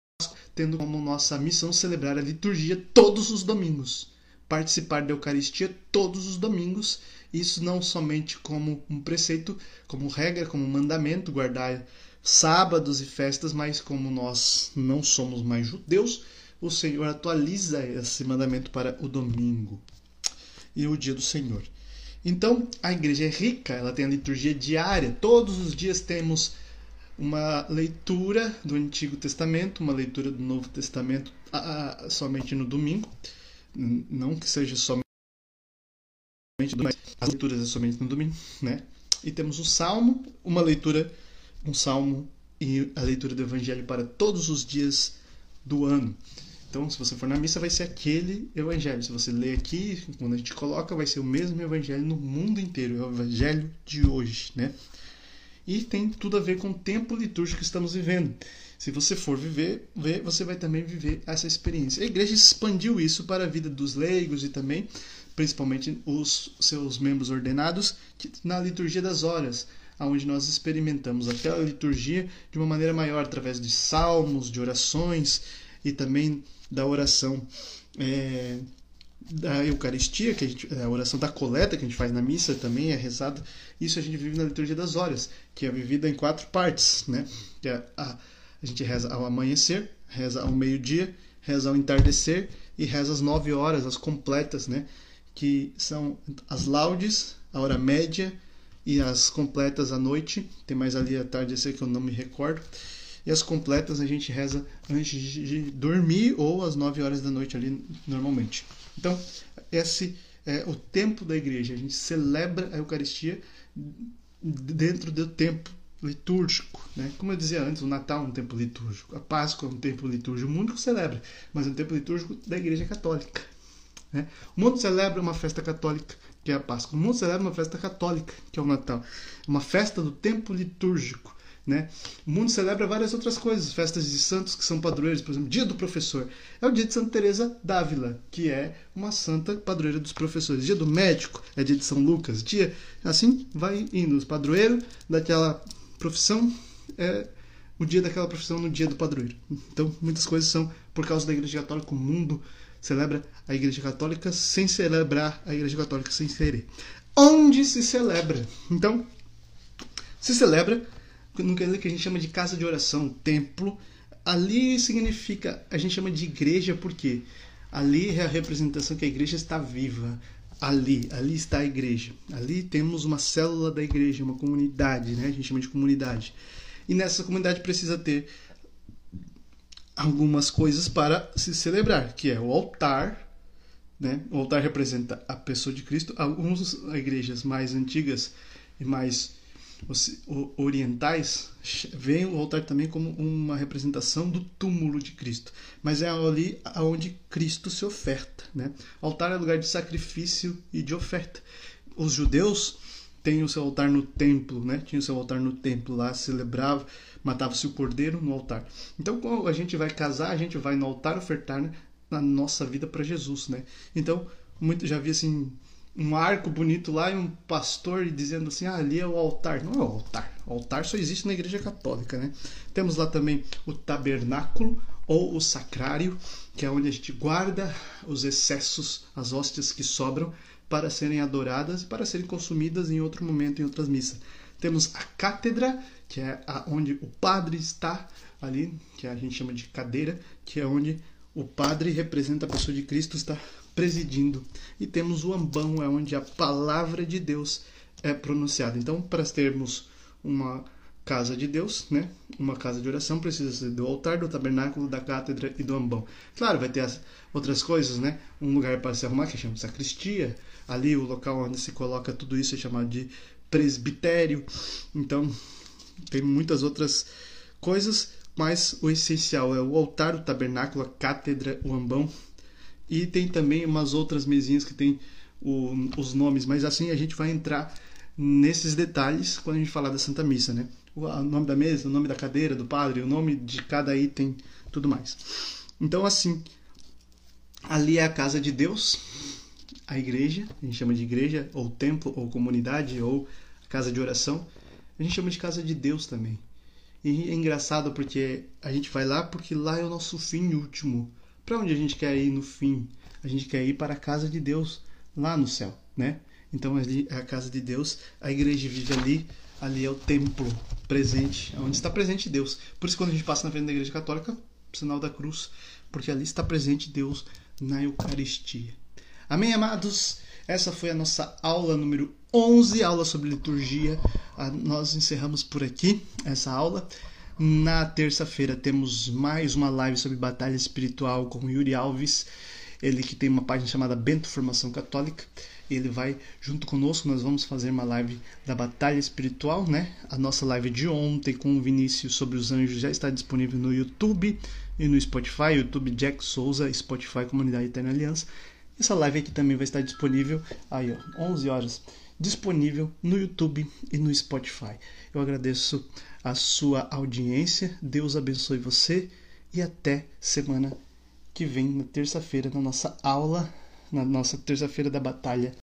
tendo como nossa missão celebrar a liturgia todos os domingos, participar da Eucaristia todos os domingos, isso não somente como um preceito, como regra, como mandamento, guardar sábados e festas, mas como nós não somos mais judeus, o Senhor atualiza esse mandamento para o domingo e o dia do Senhor. Então, a igreja é rica, ela tem a liturgia diária, todos os dias temos uma leitura do Antigo Testamento, uma leitura do Novo Testamento a, a, somente no domingo. Não que seja somente mas as leituras é somente no domingo, né? E temos o Salmo, uma leitura, um Salmo e a leitura do Evangelho para todos os dias do ano. Então, se você for na missa, vai ser aquele evangelho. Se você ler aqui, quando a gente coloca, vai ser o mesmo evangelho no mundo inteiro. É o evangelho de hoje, né? E tem tudo a ver com o tempo litúrgico que estamos vivendo. Se você for viver, ver, você vai também viver essa experiência. A igreja expandiu isso para a vida dos leigos e também, principalmente, os seus membros ordenados na liturgia das horas, onde nós experimentamos aquela liturgia de uma maneira maior, através de salmos, de orações e também da oração é, da Eucaristia, que a, gente, a oração da coleta que a gente faz na missa também é rezada. Isso a gente vive na liturgia das horas, que é vivida em quatro partes, né? Que é a, a gente reza ao amanhecer, reza ao meio-dia, reza ao entardecer e reza às nove horas, as completas, né? Que são as laudes, a hora média e as completas à noite. Tem mais ali a tardecer que eu não me recordo. E as completas a gente reza antes de dormir ou às 9 horas da noite ali normalmente. Então, esse é o tempo da igreja. A gente celebra a Eucaristia dentro do tempo litúrgico, né? Como eu dizia antes, o Natal é um tempo litúrgico, a Páscoa é um tempo litúrgico, o mundo celebra, mas é um tempo litúrgico da Igreja Católica. Né? O mundo celebra uma festa católica, que é a Páscoa. O mundo celebra uma festa católica, que é o Natal. Uma festa do tempo litúrgico. Né? O mundo celebra várias outras coisas, festas de santos que são padroeiros, por exemplo, dia do professor. É o dia de Santa Teresa d'Ávila, que é uma santa padroeira dos professores. Dia do médico é dia de São Lucas. Dia assim vai indo. Os padroeiros daquela profissão é o dia daquela profissão no dia do padroeiro. Então, muitas coisas são por causa da Igreja Católica. O mundo celebra a Igreja Católica sem celebrar a Igreja Católica sem querer. Onde se celebra? Então, se celebra no que a gente chama de casa de oração, templo. Ali significa, a gente chama de igreja porque ali é a representação que a igreja está viva. Ali, ali está a igreja. Ali temos uma célula da igreja, uma comunidade, né? A gente chama de comunidade. E nessa comunidade precisa ter algumas coisas para se celebrar, que é o altar, né? O altar representa a pessoa de Cristo. Algumas igrejas mais antigas e mais orientais veem o altar também como uma representação do túmulo de Cristo, mas é ali onde Cristo se oferta. Né? O altar é lugar de sacrifício e de oferta. Os judeus têm o seu altar no templo, né? Tinha o seu altar no templo lá, celebrava, matava-se o cordeiro no altar. Então, quando a gente vai casar, a gente vai no altar ofertar né, na nossa vida para Jesus, né? Então, muito já vi assim um arco bonito lá e um pastor dizendo assim: ah, ali é o altar. Não é o altar. O altar só existe na Igreja Católica, né? Temos lá também o tabernáculo ou o sacrário, que é onde a gente guarda os excessos, as hóstias que sobram para serem adoradas e para serem consumidas em outro momento, em outras missas. Temos a cátedra, que é onde o padre está ali, que a gente chama de cadeira, que é onde o padre representa a pessoa de Cristo, está presidindo. E temos o ambão, é onde a palavra de Deus é pronunciada. Então, para termos uma casa de Deus, né? Uma casa de oração precisa ser do altar, do tabernáculo, da cátedra e do ambão. Claro, vai ter as outras coisas, né? Um lugar para se arrumar que chama sacristia. Ali o local onde se coloca tudo isso é chamado de presbitério. Então, tem muitas outras coisas, mas o essencial é o altar, o tabernáculo, a cátedra, o ambão e tem também umas outras mesinhas que tem o, os nomes, mas assim a gente vai entrar nesses detalhes quando a gente falar da Santa Missa, né? O, nome da mesa, o nome da cadeira do padre, o nome de cada item, tudo mais. Então, assim, ali é a casa de Deus, a igreja, a gente chama de igreja, ou templo, ou comunidade, ou casa de oração. A gente chama de casa de Deus também. E é engraçado porque a gente vai lá porque lá é o nosso fim último. Para onde a gente quer ir no fim? A gente quer ir para a casa de Deus lá no céu, né? Então ali é a casa de Deus, a igreja vive ali, ali é o templo presente, onde está presente Deus. Por isso quando a gente passa na frente da igreja católica, sinal da cruz, porque ali está presente Deus na Eucaristia. Amém, amados? Essa foi a nossa aula número 11, aula sobre liturgia. Ah, nós encerramos por aqui essa aula. Na terça-feira temos mais uma live sobre batalha espiritual com Yuri Alves, ele que tem uma página chamada Bento Formação Católica. Ele vai junto conosco, nós vamos fazer uma live da batalha espiritual, né? A nossa live de ontem com o Vinícius sobre os anjos já está disponível no YouTube e no Spotify, YouTube Jack Souza, Spotify Comunidade Eterna Aliança. Essa live aqui também vai estar disponível aí, ó, 11 horas, disponível no YouTube e no Spotify. Eu agradeço a sua audiência. Deus abençoe você e até semana que vem, na terça-feira, na nossa aula, na nossa terça-feira da batalha